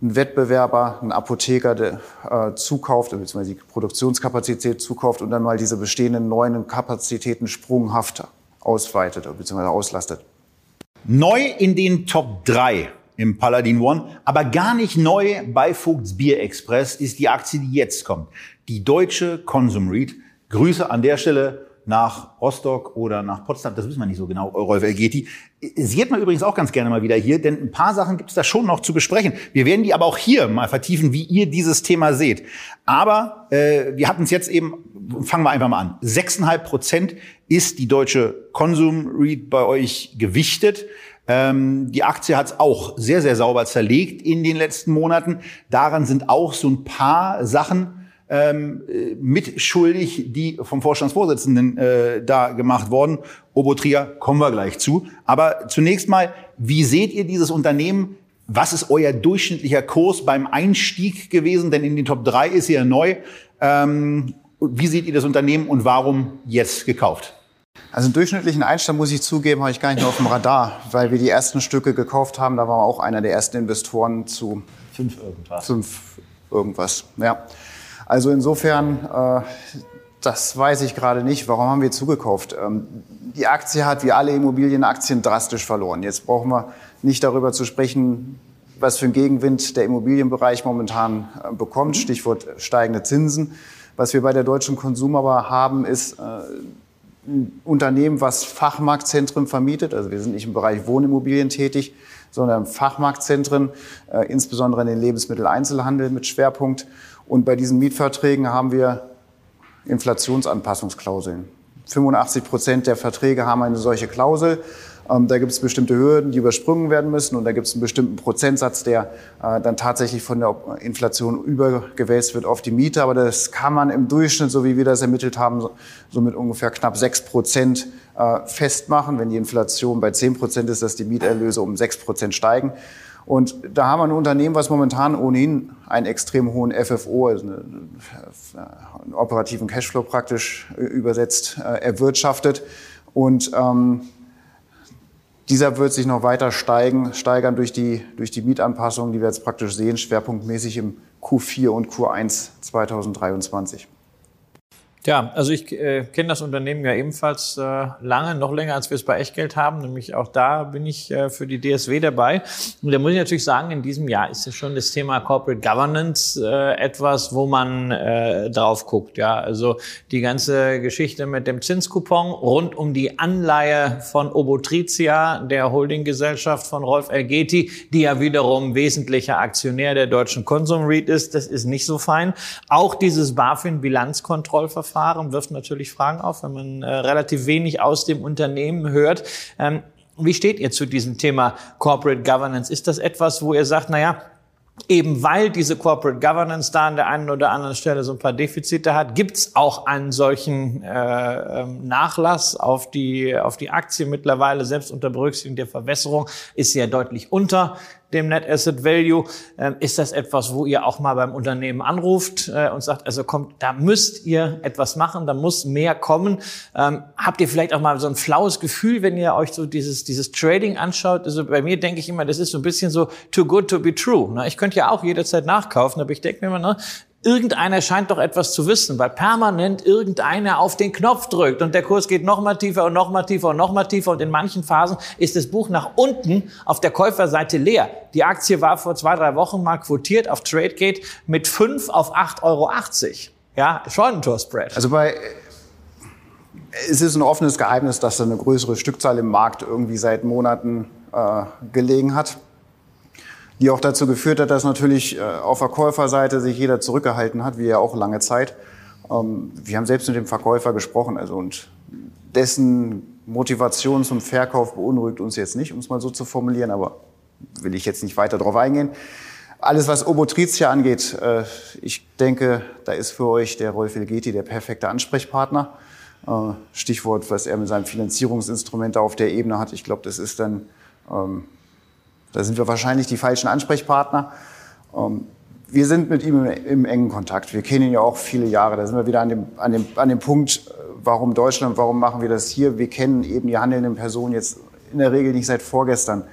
ein Wettbewerber, ein Apotheker, der äh, zukauft, beziehungsweise die Produktionskapazität zukauft und dann mal diese bestehenden neuen Kapazitäten sprunghaft ausweitet bzw. auslastet. Neu in den Top 3 im Paladin One, aber gar nicht neu bei Vogts Bier Express ist die Aktie, die jetzt kommt. Die deutsche Consum Read. Grüße an der Stelle nach Rostock oder nach Potsdam, das wissen wir nicht so genau, Rolf Elgeti. Sie hat man übrigens auch ganz gerne mal wieder hier, denn ein paar Sachen gibt es da schon noch zu besprechen. Wir werden die aber auch hier mal vertiefen, wie ihr dieses Thema seht. Aber äh, wir hatten es jetzt eben, fangen wir einfach mal an. 6,5 Prozent ist die deutsche Consum Read bei euch gewichtet. Ähm, die Aktie hat es auch sehr, sehr sauber zerlegt in den letzten Monaten. Daran sind auch so ein paar Sachen ähm, mitschuldig, die vom Vorstandsvorsitzenden äh, da gemacht worden. Obotria kommen wir gleich zu. Aber zunächst mal, wie seht ihr dieses Unternehmen? Was ist euer durchschnittlicher Kurs beim Einstieg gewesen? Denn in den Top 3 ist ihr neu. Ähm, wie seht ihr das Unternehmen und warum jetzt gekauft? Also einen durchschnittlichen Einstand, muss ich zugeben, habe ich gar nicht mehr auf dem Radar, weil wir die ersten Stücke gekauft haben. Da waren wir auch einer der ersten Investoren zu fünf irgendwas. Fünf irgendwas, ja. Also insofern, äh, das weiß ich gerade nicht. Warum haben wir zugekauft? Ähm, die Aktie hat wie alle Immobilienaktien drastisch verloren. Jetzt brauchen wir nicht darüber zu sprechen, was für einen Gegenwind der Immobilienbereich momentan äh, bekommt. Stichwort steigende Zinsen. Was wir bei der deutschen Konsum aber haben, ist äh, ein Unternehmen, was Fachmarktzentren vermietet. Also wir sind nicht im Bereich Wohnimmobilien tätig, sondern Fachmarktzentren, äh, insbesondere in den Lebensmitteleinzelhandel mit Schwerpunkt. Und bei diesen Mietverträgen haben wir Inflationsanpassungsklauseln. 85 Prozent der Verträge haben eine solche Klausel. Ähm, da gibt es bestimmte Hürden, die übersprungen werden müssen und da gibt es einen bestimmten Prozentsatz, der äh, dann tatsächlich von der Inflation übergewälzt wird auf die Miete. Aber das kann man im Durchschnitt, so wie wir das ermittelt haben, so mit ungefähr knapp sechs Prozent äh, festmachen. Wenn die Inflation bei zehn Prozent ist, dass die Mieterlöse um sechs Prozent steigen. Und da haben wir ein Unternehmen, was momentan ohnehin einen extrem hohen FFO, also einen, operativen Cashflow praktisch äh, übersetzt, äh, erwirtschaftet. Und ähm, dieser wird sich noch weiter steigen, steigern durch die, durch die Mietanpassungen, die wir jetzt praktisch sehen, schwerpunktmäßig im Q4 und Q1 2023. Ja, also ich äh, kenne das Unternehmen ja ebenfalls äh, lange, noch länger, als wir es bei Echtgeld haben. Nämlich auch da bin ich äh, für die DSW dabei. Und da muss ich natürlich sagen, in diesem Jahr ist ja schon das Thema Corporate Governance äh, etwas, wo man äh, drauf guckt. Ja, also die ganze Geschichte mit dem Zinskupon rund um die Anleihe von Obotritia, der Holdinggesellschaft von Rolf Elgeti, die ja wiederum wesentlicher Aktionär der deutschen Konsum REIT ist. Das ist nicht so fein. Auch dieses BaFin-Bilanzkontrollverfahren Verfahren wirft natürlich Fragen auf, wenn man äh, relativ wenig aus dem Unternehmen hört. Ähm, wie steht ihr zu diesem Thema Corporate Governance? Ist das etwas, wo ihr sagt, na ja, eben weil diese Corporate Governance da an der einen oder anderen Stelle so ein paar Defizite hat, gibt's auch einen solchen äh, ähm, Nachlass auf die, auf die Aktie mittlerweile, selbst unter Berücksichtigung der Verwässerung, ist sie ja deutlich unter dem Net Asset Value. Ähm, ist das etwas, wo ihr auch mal beim Unternehmen anruft äh, und sagt, also kommt, da müsst ihr etwas machen, da muss mehr kommen. Ähm, habt ihr vielleicht auch mal so ein flaues Gefühl, wenn ihr euch so dieses, dieses Trading anschaut? Also bei mir denke ich immer, das ist so ein bisschen so too good to be true. Ne? Ich könnte ja auch jederzeit nachkaufen, aber ich denke mir immer, ne, irgendeiner scheint doch etwas zu wissen, weil permanent irgendeiner auf den Knopf drückt und der Kurs geht noch mal tiefer und noch mal tiefer und noch mal tiefer und in manchen Phasen ist das Buch nach unten auf der Käuferseite leer. Die Aktie war vor zwei, drei Wochen mal quotiert auf TradeGate mit 5 auf 8,80 Euro. Ja, schon ein Torspread. Also bei es ist ein offenes Geheimnis, dass da eine größere Stückzahl im Markt irgendwie seit Monaten äh, gelegen hat die auch dazu geführt hat, dass natürlich äh, auf Verkäuferseite sich jeder zurückgehalten hat, wie ja auch lange Zeit. Ähm, wir haben selbst mit dem Verkäufer gesprochen, also und dessen Motivation zum Verkauf beunruhigt uns jetzt nicht, um es mal so zu formulieren, aber will ich jetzt nicht weiter darauf eingehen. Alles, was Obotritia angeht, äh, ich denke, da ist für euch der Rolf Elgeti der perfekte Ansprechpartner. Äh, Stichwort, was er mit seinem Finanzierungsinstrument auf der Ebene hat. Ich glaube, das ist dann ähm, da sind wir wahrscheinlich die falschen Ansprechpartner. Ähm, wir sind mit ihm im engen Kontakt. Wir kennen ihn ja auch viele Jahre. Da sind wir wieder an dem, an dem, an dem Punkt, äh, warum Deutschland, warum machen wir das hier? Wir kennen eben die handelnden Personen jetzt in der Regel nicht seit vorgestern.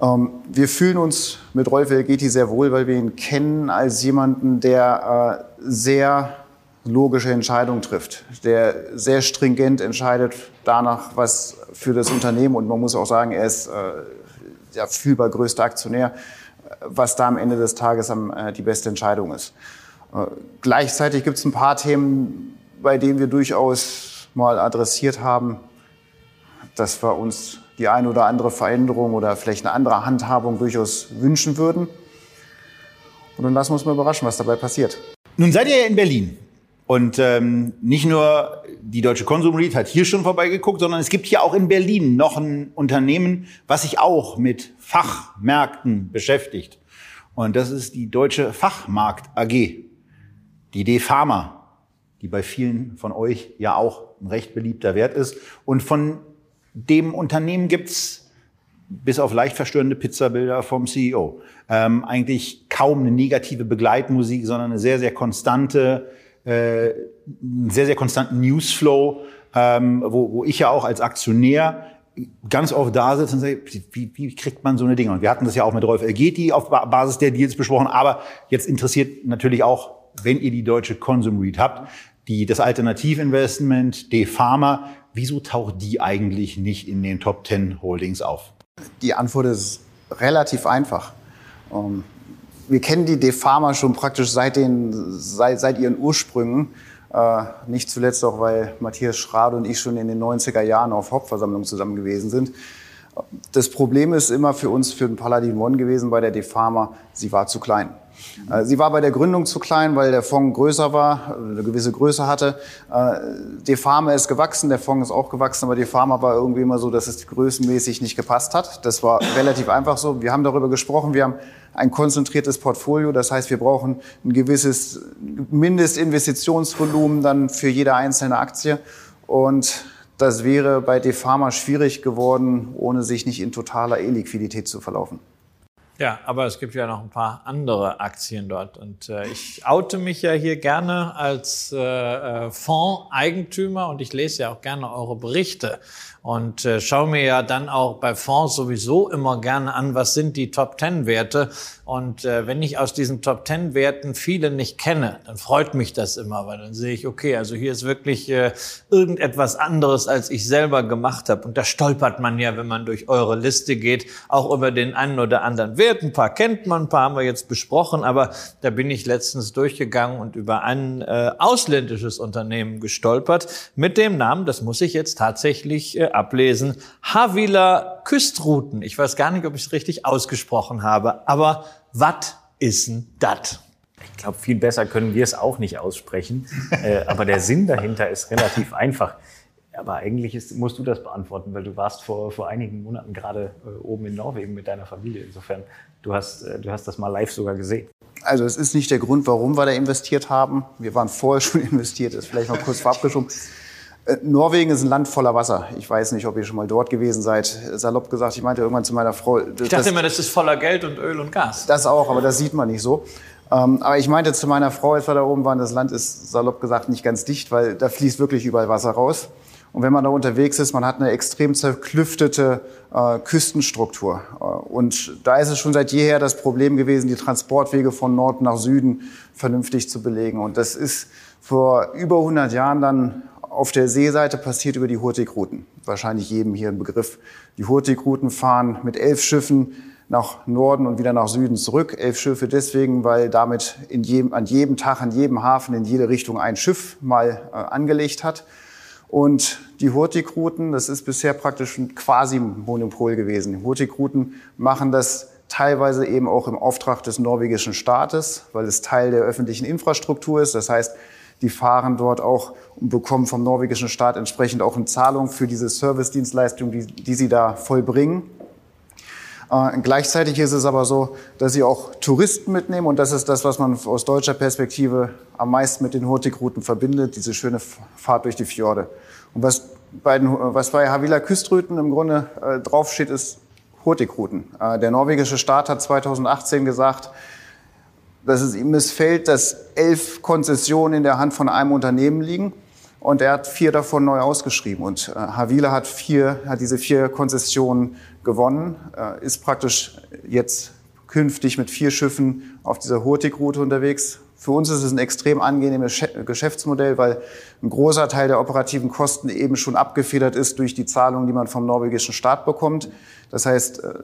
Ähm, wir fühlen uns mit Rolf Elgeti sehr wohl, weil wir ihn kennen als jemanden, der äh, sehr logische Entscheidungen trifft, der sehr stringent entscheidet danach, was für das Unternehmen und man muss auch sagen, er ist äh, der fühlbar größte Aktionär, was da am Ende des Tages am, äh, die beste Entscheidung ist. Äh, gleichzeitig gibt es ein paar Themen, bei denen wir durchaus mal adressiert haben, dass wir uns die eine oder andere Veränderung oder vielleicht eine andere Handhabung durchaus wünschen würden. Und dann lassen wir uns mal überraschen, was dabei passiert. Nun seid ihr ja in Berlin. Und ähm, nicht nur die Deutsche Konsum REIT hat hier schon vorbeigeguckt, sondern es gibt hier auch in Berlin noch ein Unternehmen, was sich auch mit Fachmärkten beschäftigt. Und das ist die Deutsche Fachmarkt AG, die D-Pharma, die bei vielen von euch ja auch ein recht beliebter Wert ist. Und von dem Unternehmen gibt's bis auf leicht verstörende Pizzabilder vom CEO ähm, eigentlich kaum eine negative Begleitmusik, sondern eine sehr, sehr konstante äh, einen sehr, sehr konstanten Newsflow, ähm, wo, wo ich ja auch als Aktionär ganz oft da sitze und sage, wie, wie kriegt man so eine Dinge? Und wir hatten das ja auch mit Rolf Elgeti auf Basis der Deals besprochen, aber jetzt interessiert natürlich auch, wenn ihr die deutsche Consum Read habt, die, das Alternativinvestment, D-Pharma, wieso taucht die eigentlich nicht in den Top 10 Holdings auf? Die Antwort ist relativ einfach. Ähm, wir kennen die Defama schon praktisch seit, den, seit, seit ihren Ursprüngen. Äh, nicht zuletzt auch, weil Matthias Schrade und ich schon in den 90er Jahren auf Hauptversammlungen zusammen gewesen sind. Das Problem ist immer für uns, für den Paladin One gewesen bei der Defama, sie war zu klein. Äh, sie war bei der Gründung zu klein, weil der Fonds größer war, eine gewisse Größe hatte. Äh, die Pharma ist gewachsen, der Fonds ist auch gewachsen, aber die Pharma war irgendwie immer so, dass es größenmäßig nicht gepasst hat. Das war relativ einfach so. Wir haben darüber gesprochen, wir haben ein konzentriertes Portfolio, das heißt, wir brauchen ein gewisses Mindestinvestitionsvolumen dann für jede einzelne Aktie und das wäre bei Defama schwierig geworden, ohne sich nicht in totaler E-Liquidität zu verlaufen. Ja, aber es gibt ja noch ein paar andere Aktien dort. Und äh, ich oute mich ja hier gerne als äh, äh Fondseigentümer und ich lese ja auch gerne eure Berichte und äh, schaue mir ja dann auch bei Fonds sowieso immer gerne an, was sind die Top Ten Werte. Und äh, wenn ich aus diesen Top Ten Werten viele nicht kenne, dann freut mich das immer, weil dann sehe ich, okay, also hier ist wirklich äh, irgendetwas anderes, als ich selber gemacht habe. Und da stolpert man ja, wenn man durch eure Liste geht, auch über den einen oder anderen Wert. Ein paar kennt man, ein paar haben wir jetzt besprochen, aber da bin ich letztens durchgegangen und über ein äh, ausländisches Unternehmen gestolpert mit dem Namen, das muss ich jetzt tatsächlich äh, ablesen. Havila Küstrouten. Ich weiß gar nicht, ob ich es richtig ausgesprochen habe, aber was ist denn das? Ich glaube, viel besser können wir es auch nicht aussprechen. äh, aber der Sinn dahinter ist relativ einfach. Aber eigentlich ist, musst du das beantworten, weil du warst vor, vor einigen Monaten gerade äh, oben in Norwegen mit deiner Familie. Insofern, du hast, äh, du hast das mal live sogar gesehen. Also es ist nicht der Grund, warum wir da investiert haben. Wir waren vorher schon investiert, das ist vielleicht mal kurz vorab geschoben. Äh, Norwegen ist ein Land voller Wasser. Ich weiß nicht, ob ihr schon mal dort gewesen seid. Salopp gesagt, ich meinte irgendwann zu meiner Frau. ich dachte immer, das ist voller Geld und Öl und Gas. Das auch, aber das sieht man nicht so. Ähm, aber ich meinte zu meiner Frau, als wir da oben waren, das Land ist salopp gesagt nicht ganz dicht, weil da fließt wirklich überall Wasser raus. Und wenn man da unterwegs ist, man hat eine extrem zerklüftete äh, Küstenstruktur. Äh, und da ist es schon seit jeher das Problem gewesen, die Transportwege von Nord nach Süden vernünftig zu belegen. Und das ist vor über 100 Jahren dann auf der Seeseite passiert über die Hurtigruten. Wahrscheinlich jedem hier ein Begriff. Die Hurtigruten fahren mit elf Schiffen nach Norden und wieder nach Süden zurück. Elf Schiffe deswegen, weil damit in jedem, an jedem Tag, an jedem Hafen in jede Richtung ein Schiff mal äh, angelegt hat. Und die Hurtigruten, das ist bisher praktisch ein quasi Monopol gewesen. Die Hurtigruten machen das teilweise eben auch im Auftrag des norwegischen Staates, weil es Teil der öffentlichen Infrastruktur ist. Das heißt, die fahren dort auch und bekommen vom norwegischen Staat entsprechend auch eine Zahlung für diese Service-Dienstleistung, die, die sie da vollbringen. Äh, gleichzeitig ist es aber so, dass sie auch Touristen mitnehmen und das ist das, was man aus deutscher Perspektive am meisten mit den Hurtigruten verbindet, diese schöne Fahrt durch die Fjorde. Und was bei, den, was bei Havila Küstruten im Grunde äh, draufsteht, ist Hurtigruten. Äh, der norwegische Staat hat 2018 gesagt, dass es ihm missfällt, dass elf Konzessionen in der Hand von einem Unternehmen liegen. Und er hat vier davon neu ausgeschrieben. Und äh, Havila hat, vier, hat diese vier Konzessionen gewonnen, äh, ist praktisch jetzt künftig mit vier Schiffen auf dieser Hurtigrute unterwegs. Für uns ist es ein extrem angenehmes Geschäftsmodell, weil ein großer Teil der operativen Kosten eben schon abgefedert ist durch die Zahlungen, die man vom norwegischen Staat bekommt. Das heißt, äh,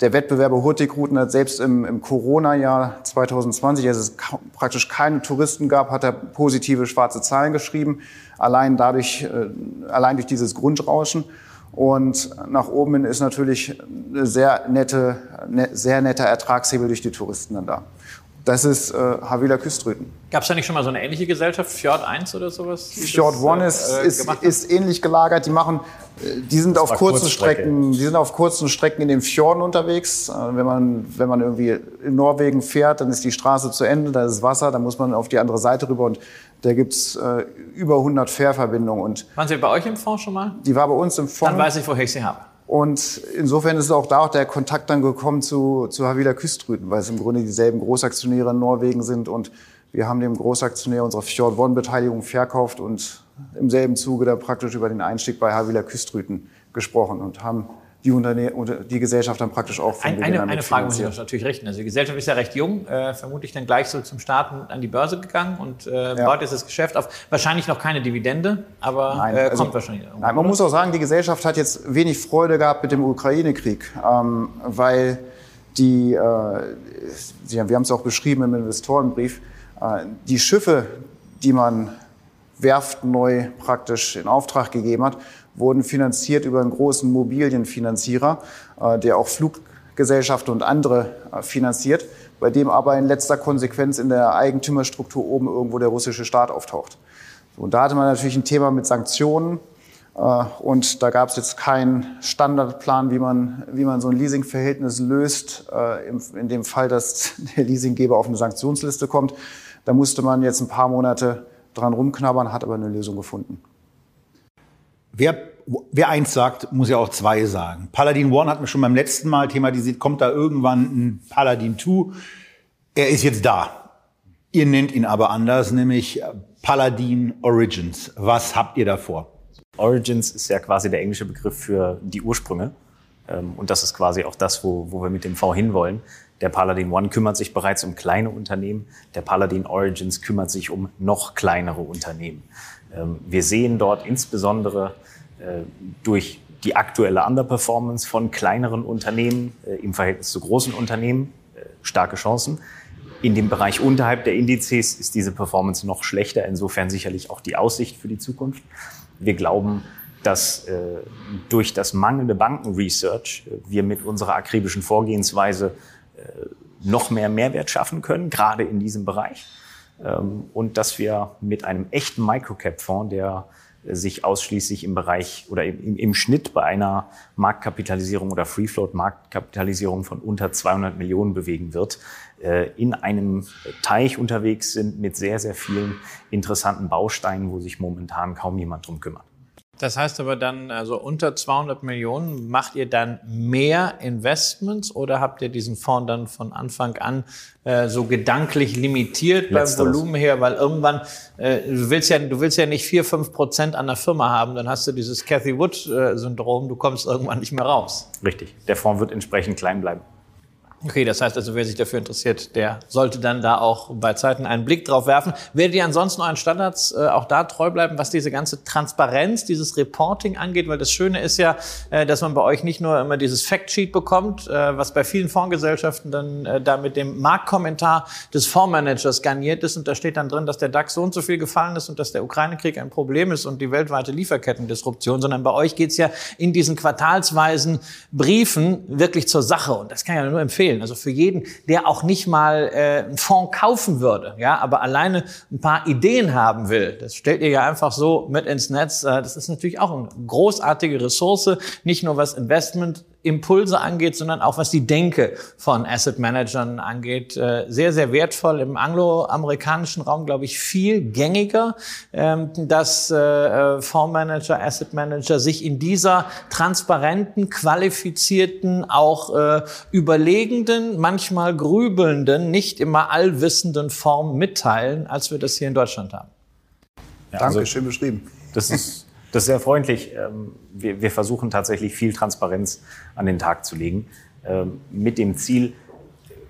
der Wettbewerber Hurtigruten hat selbst im, im Corona-Jahr 2020, als es praktisch keine Touristen gab, hat er positive schwarze Zahlen geschrieben, allein dadurch, äh, allein durch dieses Grundrauschen. Und nach oben hin ist natürlich eine sehr nette, ne, sehr netter Ertragshebel durch die Touristen dann da. Das ist äh, Havila Küströten. Gab es da nicht schon mal so eine ähnliche Gesellschaft, Fjord 1 oder sowas? Fjord das, One ist, äh, ist, ist, ähnlich gelagert. Die machen, äh, die sind auf kurzen Strecken, die sind auf kurzen Strecken in den Fjorden unterwegs. Äh, wenn man, wenn man irgendwie in Norwegen fährt, dann ist die Straße zu Ende, da ist Wasser, dann muss man auf die andere Seite rüber und da gibt's äh, über 100 Fährverbindungen. Und Waren Sie bei euch im Fonds schon mal? Die war bei uns im Fonds. Dann weiß ich, woher ich sie habe. Und insofern ist auch da auch der Kontakt dann gekommen zu, zu Havila Küstrüten, weil es im Grunde dieselben Großaktionäre in Norwegen sind. Und wir haben dem Großaktionär unsere Fjord One Beteiligung verkauft und im selben Zuge da praktisch über den Einstieg bei Havila Küstrüten gesprochen und haben die, Unterne die Gesellschaft dann praktisch auch von Ein, Eine, eine Frage muss ich natürlich richten. Also die Gesellschaft ist ja recht jung, äh, vermutlich dann gleich so zum Start an die Börse gegangen und äh, ja. baut jetzt das Geschäft auf. Wahrscheinlich noch keine Dividende, aber nein, äh, kommt also, wahrscheinlich. Nein, man muss auch sagen, die Gesellschaft hat jetzt wenig Freude gehabt mit dem Ukraine-Krieg, ähm, weil die, äh, wir haben es auch beschrieben im Investorenbrief, äh, die Schiffe, die man werftneu praktisch in Auftrag gegeben hat, wurden finanziert über einen großen Mobilienfinanzierer, äh, der auch Fluggesellschaften und andere äh, finanziert, bei dem aber in letzter Konsequenz in der Eigentümerstruktur oben irgendwo der russische Staat auftaucht. Und da hatte man natürlich ein Thema mit Sanktionen. Äh, und da gab es jetzt keinen Standardplan, wie man, wie man so ein Leasingverhältnis löst, in dem Fall, dass der Leasinggeber auf eine Sanktionsliste kommt. Da musste man jetzt ein paar Monate dran rumknabbern, hat aber eine Lösung gefunden. Wer, wer eins sagt, muss ja auch zwei sagen. Paladin One hat mir schon beim letzten Mal thematisiert, kommt da irgendwann ein Paladin 2. Er ist jetzt da. Ihr nennt ihn aber anders, nämlich Paladin Origins. Was habt ihr davor? Origins ist ja quasi der englische Begriff für die Ursprünge. Ähm, und das ist quasi auch das, wo, wo wir mit dem V hinwollen. Der Paladin One kümmert sich bereits um kleine Unternehmen. Der Paladin Origins kümmert sich um noch kleinere Unternehmen. Ähm, wir sehen dort insbesondere äh, durch die aktuelle Underperformance von kleineren Unternehmen äh, im Verhältnis zu großen Unternehmen äh, starke Chancen. In dem Bereich unterhalb der Indizes ist diese Performance noch schlechter, insofern sicherlich auch die Aussicht für die Zukunft. Wir glauben, dass durch das mangelnde Bankenresearch wir mit unserer akribischen Vorgehensweise noch mehr Mehrwert schaffen können, gerade in diesem Bereich. Ähm, und dass wir mit einem echten Microcap-Fonds, der sich ausschließlich im Bereich oder im, im Schnitt bei einer Marktkapitalisierung oder Free-Float-Marktkapitalisierung von unter 200 Millionen bewegen wird, äh, in einem Teich unterwegs sind mit sehr, sehr vielen interessanten Bausteinen, wo sich momentan kaum jemand drum kümmert. Das heißt aber dann, also unter 200 Millionen, macht ihr dann mehr Investments oder habt ihr diesen Fonds dann von Anfang an äh, so gedanklich limitiert Letzteres. beim Volumen her? Weil irgendwann, äh, du willst ja, du willst ja nicht vier fünf Prozent an der Firma haben, dann hast du dieses Cathy Wood-Syndrom, du kommst irgendwann nicht mehr raus. Richtig. Der Fonds wird entsprechend klein bleiben. Okay, das heißt also, wer sich dafür interessiert, der sollte dann da auch bei Zeiten einen Blick drauf werfen. Werdet ihr ansonsten euren Standards äh, auch da treu bleiben, was diese ganze Transparenz, dieses Reporting angeht? Weil das Schöne ist ja, äh, dass man bei euch nicht nur immer dieses Factsheet bekommt, äh, was bei vielen Fondsgesellschaften dann äh, da mit dem Marktkommentar des Fondsmanagers garniert ist. Und da steht dann drin, dass der DAX so und so viel gefallen ist und dass der Ukraine-Krieg ein Problem ist und die weltweite Lieferkettendisruption, sondern bei euch geht's ja in diesen quartalsweisen Briefen wirklich zur Sache. Und das kann ich ja nur empfehlen empfehlen. Also für jeden, der auch nicht mal äh, einen Fonds kaufen würde, ja, aber alleine ein paar Ideen haben will, das stellt ihr ja einfach so mit ins Netz. Äh, das ist natürlich auch eine großartige Ressource, nicht nur was Investment Impulse angeht, sondern auch was die Denke von Asset Managern angeht. Äh, sehr, sehr wertvoll im angloamerikanischen Raum, glaube ich, viel gängiger, ähm, dass äh, Fondsmanager, Asset Manager sich in dieser transparenten, qualifizierten, auch äh, überlegenden, manchmal grübelnden, nicht immer allwissenden Form mitteilen, als wir das hier in Deutschland haben. Ja, Danke, also, schön beschrieben. Das ist das ist sehr freundlich. Ähm, wir, versuchen tatsächlich viel Transparenz an den Tag zu legen, ähm, mit dem Ziel,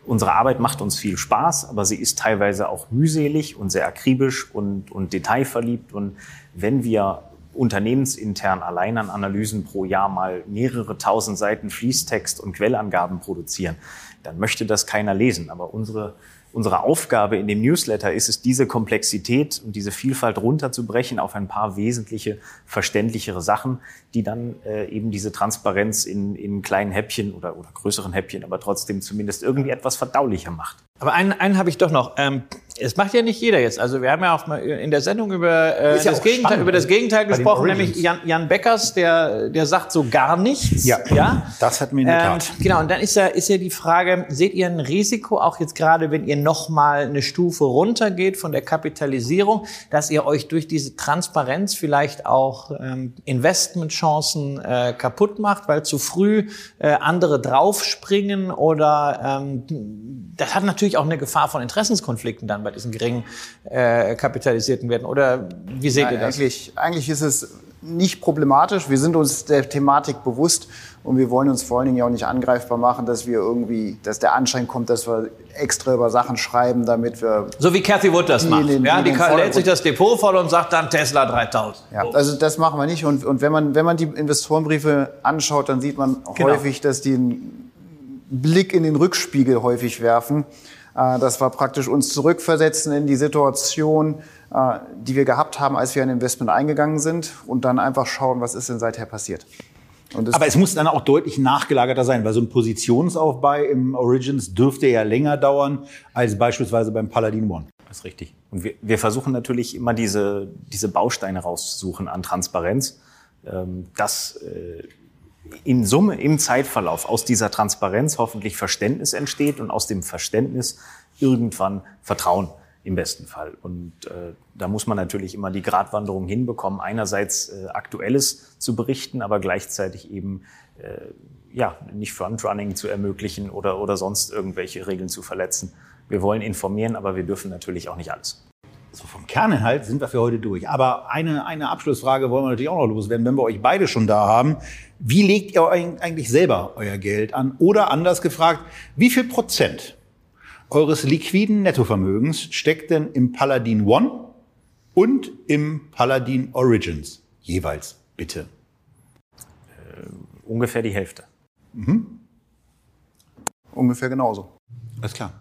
unsere Arbeit macht uns viel Spaß, aber sie ist teilweise auch mühselig und sehr akribisch und, und detailverliebt. Und wenn wir unternehmensintern allein an Analysen pro Jahr mal mehrere tausend Seiten Fließtext und Quellangaben produzieren, dann möchte das keiner lesen. Aber unsere unsere Aufgabe in dem Newsletter ist es, diese Komplexität und diese Vielfalt runterzubrechen auf ein paar wesentliche, verständlichere Sachen, die dann äh, eben diese Transparenz in, in kleinen Häppchen oder, oder größeren Häppchen, aber trotzdem zumindest irgendwie etwas verdaulicher macht. Aber einen, einen habe ich doch noch. Ähm, es macht ja nicht jeder jetzt. Also wir haben ja auch mal in der Sendung über, äh, ja das, Gegenteil, über das Gegenteil gesprochen, nämlich Jan, Jan Beckers, der, der sagt so gar nichts. Ja, ja? das hat mir in der ähm, Tat. Genau, und dann ist ja, ist ja die Frage, seht ihr ein Risiko, auch jetzt gerade, wenn ihr noch mal eine Stufe runtergeht von der Kapitalisierung, dass ihr euch durch diese Transparenz vielleicht auch ähm, Investmentchancen äh, kaputt macht, weil zu früh äh, andere draufspringen oder ähm, das hat natürlich auch eine Gefahr von Interessenskonflikten dann bei diesen gering äh, kapitalisierten Werten. Oder wie seht Nein, ihr das? Eigentlich, eigentlich ist es nicht problematisch. Wir sind uns der Thematik bewusst und wir wollen uns vor allen Dingen ja auch nicht angreifbar machen, dass wir irgendwie, dass der Anschein kommt, dass wir extra über Sachen schreiben, damit wir. So wie Cathy Wood das macht. Den, ja, die lädt sich das Depot voll und sagt dann Tesla 3000. Ja, also das machen wir nicht. Und, und wenn man, wenn man die Investorenbriefe anschaut, dann sieht man genau. häufig, dass die einen Blick in den Rückspiegel häufig werfen äh, dass wir praktisch uns zurückversetzen in die Situation, die wir gehabt haben, als wir ein Investment eingegangen sind und dann einfach schauen, was ist denn seither passiert. Aber es muss dann auch deutlich nachgelagerter sein, weil so ein Positionsaufbau im Origins dürfte ja länger dauern als beispielsweise beim Paladin One. Das ist richtig. Und wir, wir versuchen natürlich immer diese, diese Bausteine rauszusuchen an Transparenz. Ähm, dass äh, in Summe im Zeitverlauf aus dieser Transparenz hoffentlich Verständnis entsteht und aus dem Verständnis irgendwann Vertrauen im besten Fall. Und äh, da muss man natürlich immer die Gratwanderung hinbekommen, einerseits äh, Aktuelles zu berichten, aber gleichzeitig eben äh, ja, nicht Frontrunning zu ermöglichen oder, oder sonst irgendwelche Regeln zu verletzen. Wir wollen informieren, aber wir dürfen natürlich auch nicht alles. So vom Kerninhalt sind wir für heute durch. Aber eine, eine Abschlussfrage wollen wir natürlich auch noch loswerden, wenn wir euch beide schon da haben. Wie legt ihr eigentlich selber euer Geld an? Oder anders gefragt, wie viel Prozent eures liquiden Nettovermögens steckt denn im Paladin One und im Paladin Origins jeweils, bitte? Äh, ungefähr die Hälfte. Mhm. Ungefähr genauso. Alles klar.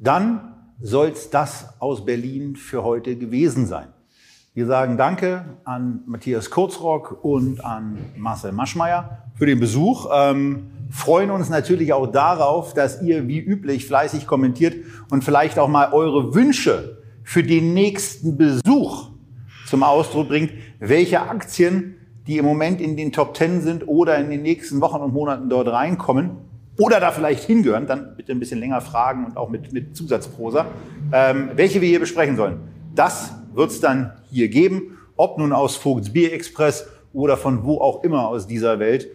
Dann soll es das aus Berlin für heute gewesen sein. Wir sagen Danke an Matthias Kurzrock und an Marcel Maschmeyer für den Besuch. Ähm, freuen uns natürlich auch darauf, dass ihr wie üblich fleißig kommentiert und vielleicht auch mal eure Wünsche für den nächsten Besuch zum Ausdruck bringt, welche Aktien, die im Moment in den Top 10 sind oder in den nächsten Wochen und Monaten dort reinkommen oder da vielleicht hingehören, dann bitte ein bisschen länger fragen und auch mit, mit Zusatzprosa, ähm, welche wir hier besprechen sollen. Das wird es dann hier geben, ob nun aus Vogts Bier Express oder von wo auch immer aus dieser Welt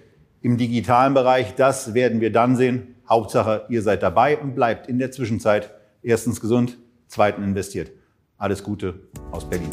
im digitalen Bereich. Das werden wir dann sehen. Hauptsache, ihr seid dabei und bleibt in der Zwischenzeit erstens gesund, zweitens investiert. Alles Gute aus Berlin.